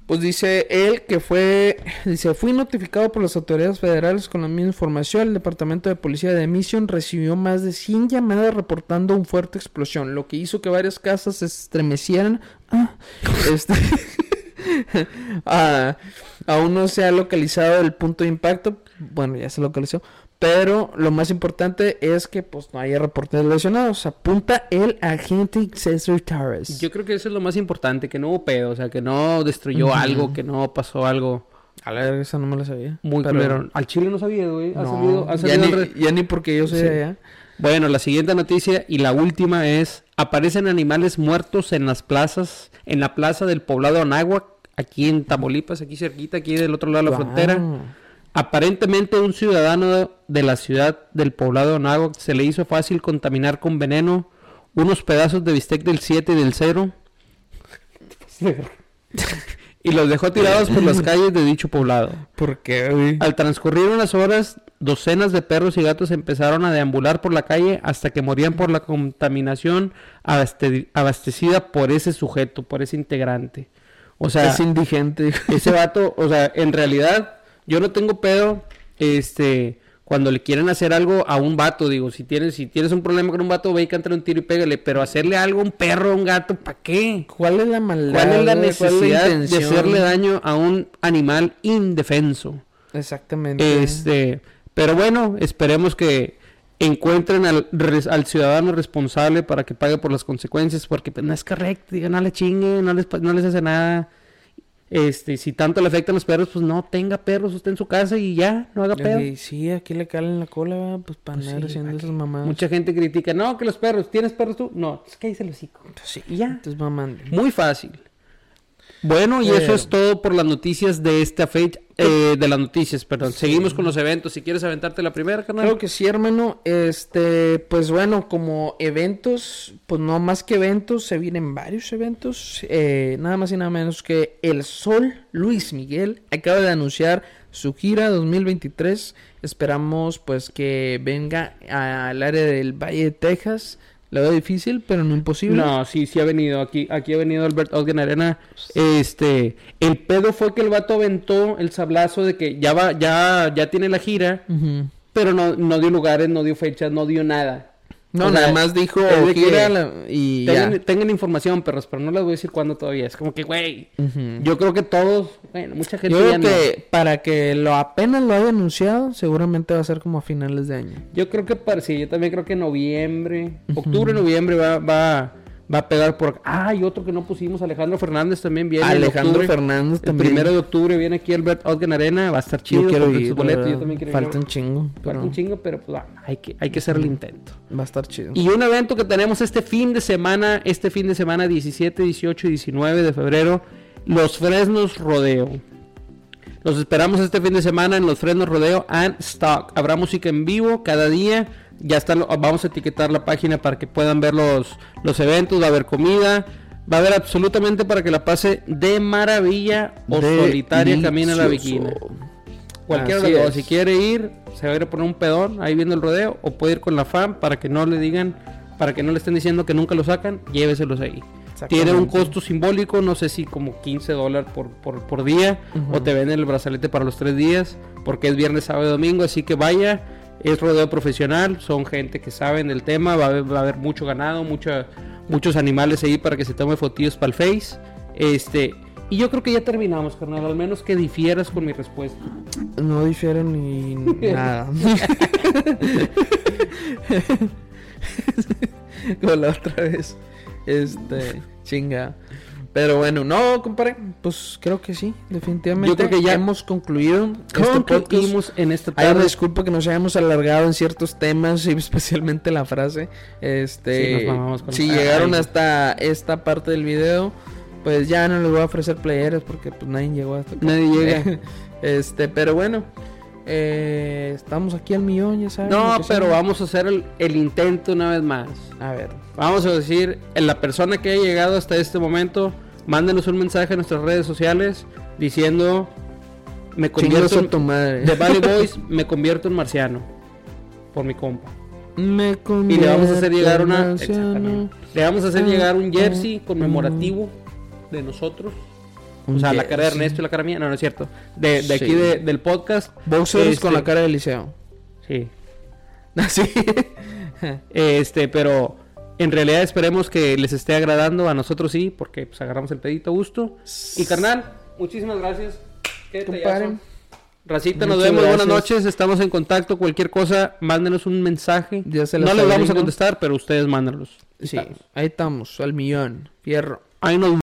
pues dice él que fue, dice, fui notificado por las autoridades federales con la misma información. El departamento de policía de Mission recibió más de 100 llamadas reportando una fuerte explosión, lo que hizo que varias casas se estremecieran. Ah, este, ah, aún no se ha localizado el punto de impacto. Bueno, ya se localizó. Pero lo más importante es que pues no haya reportes lesionados. Apunta el agente César Torres. Yo creo que eso es lo más importante, que no hubo pedo, o sea, que no destruyó algo, que no pasó algo A la verga, esa no me la sabía. muy Pero-. Al Chile no sabía, güey. Ha No, salido- ha ya, salido ni, en re- ya ni porque yo soy Sí. allá. Bueno, la siguiente noticia y la última es, aparecen animales muertos en las plazas, en la plaza del poblado Anáhuac, aquí en Tamaulipas, aquí cerquita, aquí del otro lado de la Guau. frontera. Aparentemente un ciudadano de la ciudad del poblado Anáhuac se le hizo fácil contaminar con veneno unos pedazos de bistec del 7 y del 0 y los dejó tirados por las calles de dicho poblado. ¿Por qué, güey? Al transcurrir unas horas, docenas de perros y gatos empezaron a deambular por la calle hasta que morían por la contaminación abaste- abastecida por ese sujeto, por ese integrante. O sea, es indigente. ese vato, o sea, en realidad, yo no tengo pedo, este, cuando le quieren hacer algo a un vato, digo, si tienes, si tienes un problema con un vato, ve y cántale un tiro y pégale, pero hacerle algo a un perro, a un gato, ¿para qué? ¿Cuál es la maldad? ¿Cuál es la necesidad de hacerle daño a un animal indefenso? Exactamente. Este, pero bueno, esperemos que encuentren al, al ciudadano responsable para que pague por las consecuencias, porque pues, no es correcto, digan, no le chingue, no les, no les hace nada. Este, si tanto le afectan los perros, pues no tenga perros, usted en su casa y ya, no haga pedo. Y sí, aquí le calen la cola, pues para Pues sí, haciendo esas mamadas. Mucha gente critica, no, que los perros, ¿tienes perros tú? No, es que ahí se los hocico. Sí, Y ya. Entonces mamando. Muy fácil. Bueno, y eso es todo por las noticias de esta fecha, eh, de las noticias, perdón. Seguimos con los eventos. Si quieres aventarte la primera, carnal. Creo que sí, hermano. Este, pues bueno, como eventos, pues no más que eventos, se vienen varios eventos. Eh, nada más y nada menos que El Sol Luis Miguel acaba de anunciar su gira 2023. Esperamos pues que venga al área del Valle de Texas. La veo difícil, pero no imposible. No, sí, sí ha venido. Aquí, aquí ha venido Albert Osgen Arena. Este, el pedo fue que el vato aventó el sablazo de que ya va, ya, ya tiene la gira, pero no, no dio lugares, no dio fechas, no dio nada. No, O sea, nada más dijo es de que gira la- y ya. Tengan, información, perros, pero no les voy a decir cuándo todavía. Es como que, güey, yo creo que todos, bueno, mucha gente Yo ya creo no. que para que lo apenas lo haya anunciado, seguramente va a ser como a finales de año. Yo creo que para sí, yo también creo que noviembre, octubre, noviembre va, va, va a pegar por. Ah, y otro que no pusimos, Alejandro Fernández también viene. en Alejandro octubre. Fernández El también. primero de octubre viene aquí Albert Ogden Arena, va a estar chido. yo quiero ir, sus la boletos, yo también quiero Falta ir. un chingo, Falta pero un chingo, pero pues va, hay que, hay que hacer el intento. va a estar chido. Y un evento que tenemos este fin de semana, este fin de semana 17, 18 y 19 de febrero, los Fresnos Rodeo. Los esperamos este fin de semana en los Fresnos Rodeo and Stock. Habrá música en vivo cada día. Ya están, vamos a etiquetar la página para que puedan ver los, los eventos. Va a haber comida. Va a haber absolutamente para que la pase de maravilla o solitaria camina la Delicioso. viquina. Cualquiera de los dos. Si quiere ir, se va a ir a poner un pedón ahí viendo el rodeo. O puede ir con la fan para que no le digan, para que no le estén diciendo que nunca lo sacan. Lléveselos ahí. Tiene un costo simbólico, no sé si como 15 dólares por, por, por día. O te venden el brazalete para los tres días. Porque es viernes, sábado y domingo. Así que vaya. Es rodeo profesional. Son gente que saben del tema. Va a haber, va a haber mucho ganado, mucha, muchos animales ahí para que se tome fotillos para el Face. Este. Y yo creo que ya terminamos, carnal. Al menos que difieras con mi respuesta. No difieren ni nada. Como la otra vez. Este, chinga. Pero bueno, no, compadre. Pues creo que sí, definitivamente. Yo creo que ya hemos concluido. este. Concluimos en esta tarde. disculpa que nos hayamos alargado en ciertos temas, y especialmente la frase. Este, Sí, nos con- si Ay. llegaron hasta esta parte del video, pues ya no les voy a ofrecer playeras porque pues nadie llegó hasta acá. Nadie llega. este, pero bueno, eh, estamos aquí al millón, ya saben. No, pero sea. vamos a hacer el, el intento una vez más. A ver, Vamos a decir, en la persona que haya llegado hasta este momento, mándenos un mensaje a nuestras redes sociales diciendo me convierto a tu madre. de Valley Boys, me convierto en marciano por mi compa. Me Y le vamos a hacer llegar en una exactamente. le vamos a hacer Ah, llegar un jersey ah, conmemorativo de nosotros. Un O sea, la cara de. Ernesto y la cara mía, no, no es cierto. De, de Sí. aquí de- del podcast. Boxers Este, con la cara de liceo. Sí. Así. Este, pero en realidad esperemos que les esté agradando. A nosotros sí, porque pues agarramos el pedito a gusto. Y carnal, muchísimas gracias. Qué. Racita, nos Muchas vemos. Buenas noches. Estamos en contacto. Cualquier cosa, mándenos un mensaje. Ya se no les vamos a contestar, pero ustedes mándenlos. Sí, ahí estamos, al millón. Fierro. Ahí nos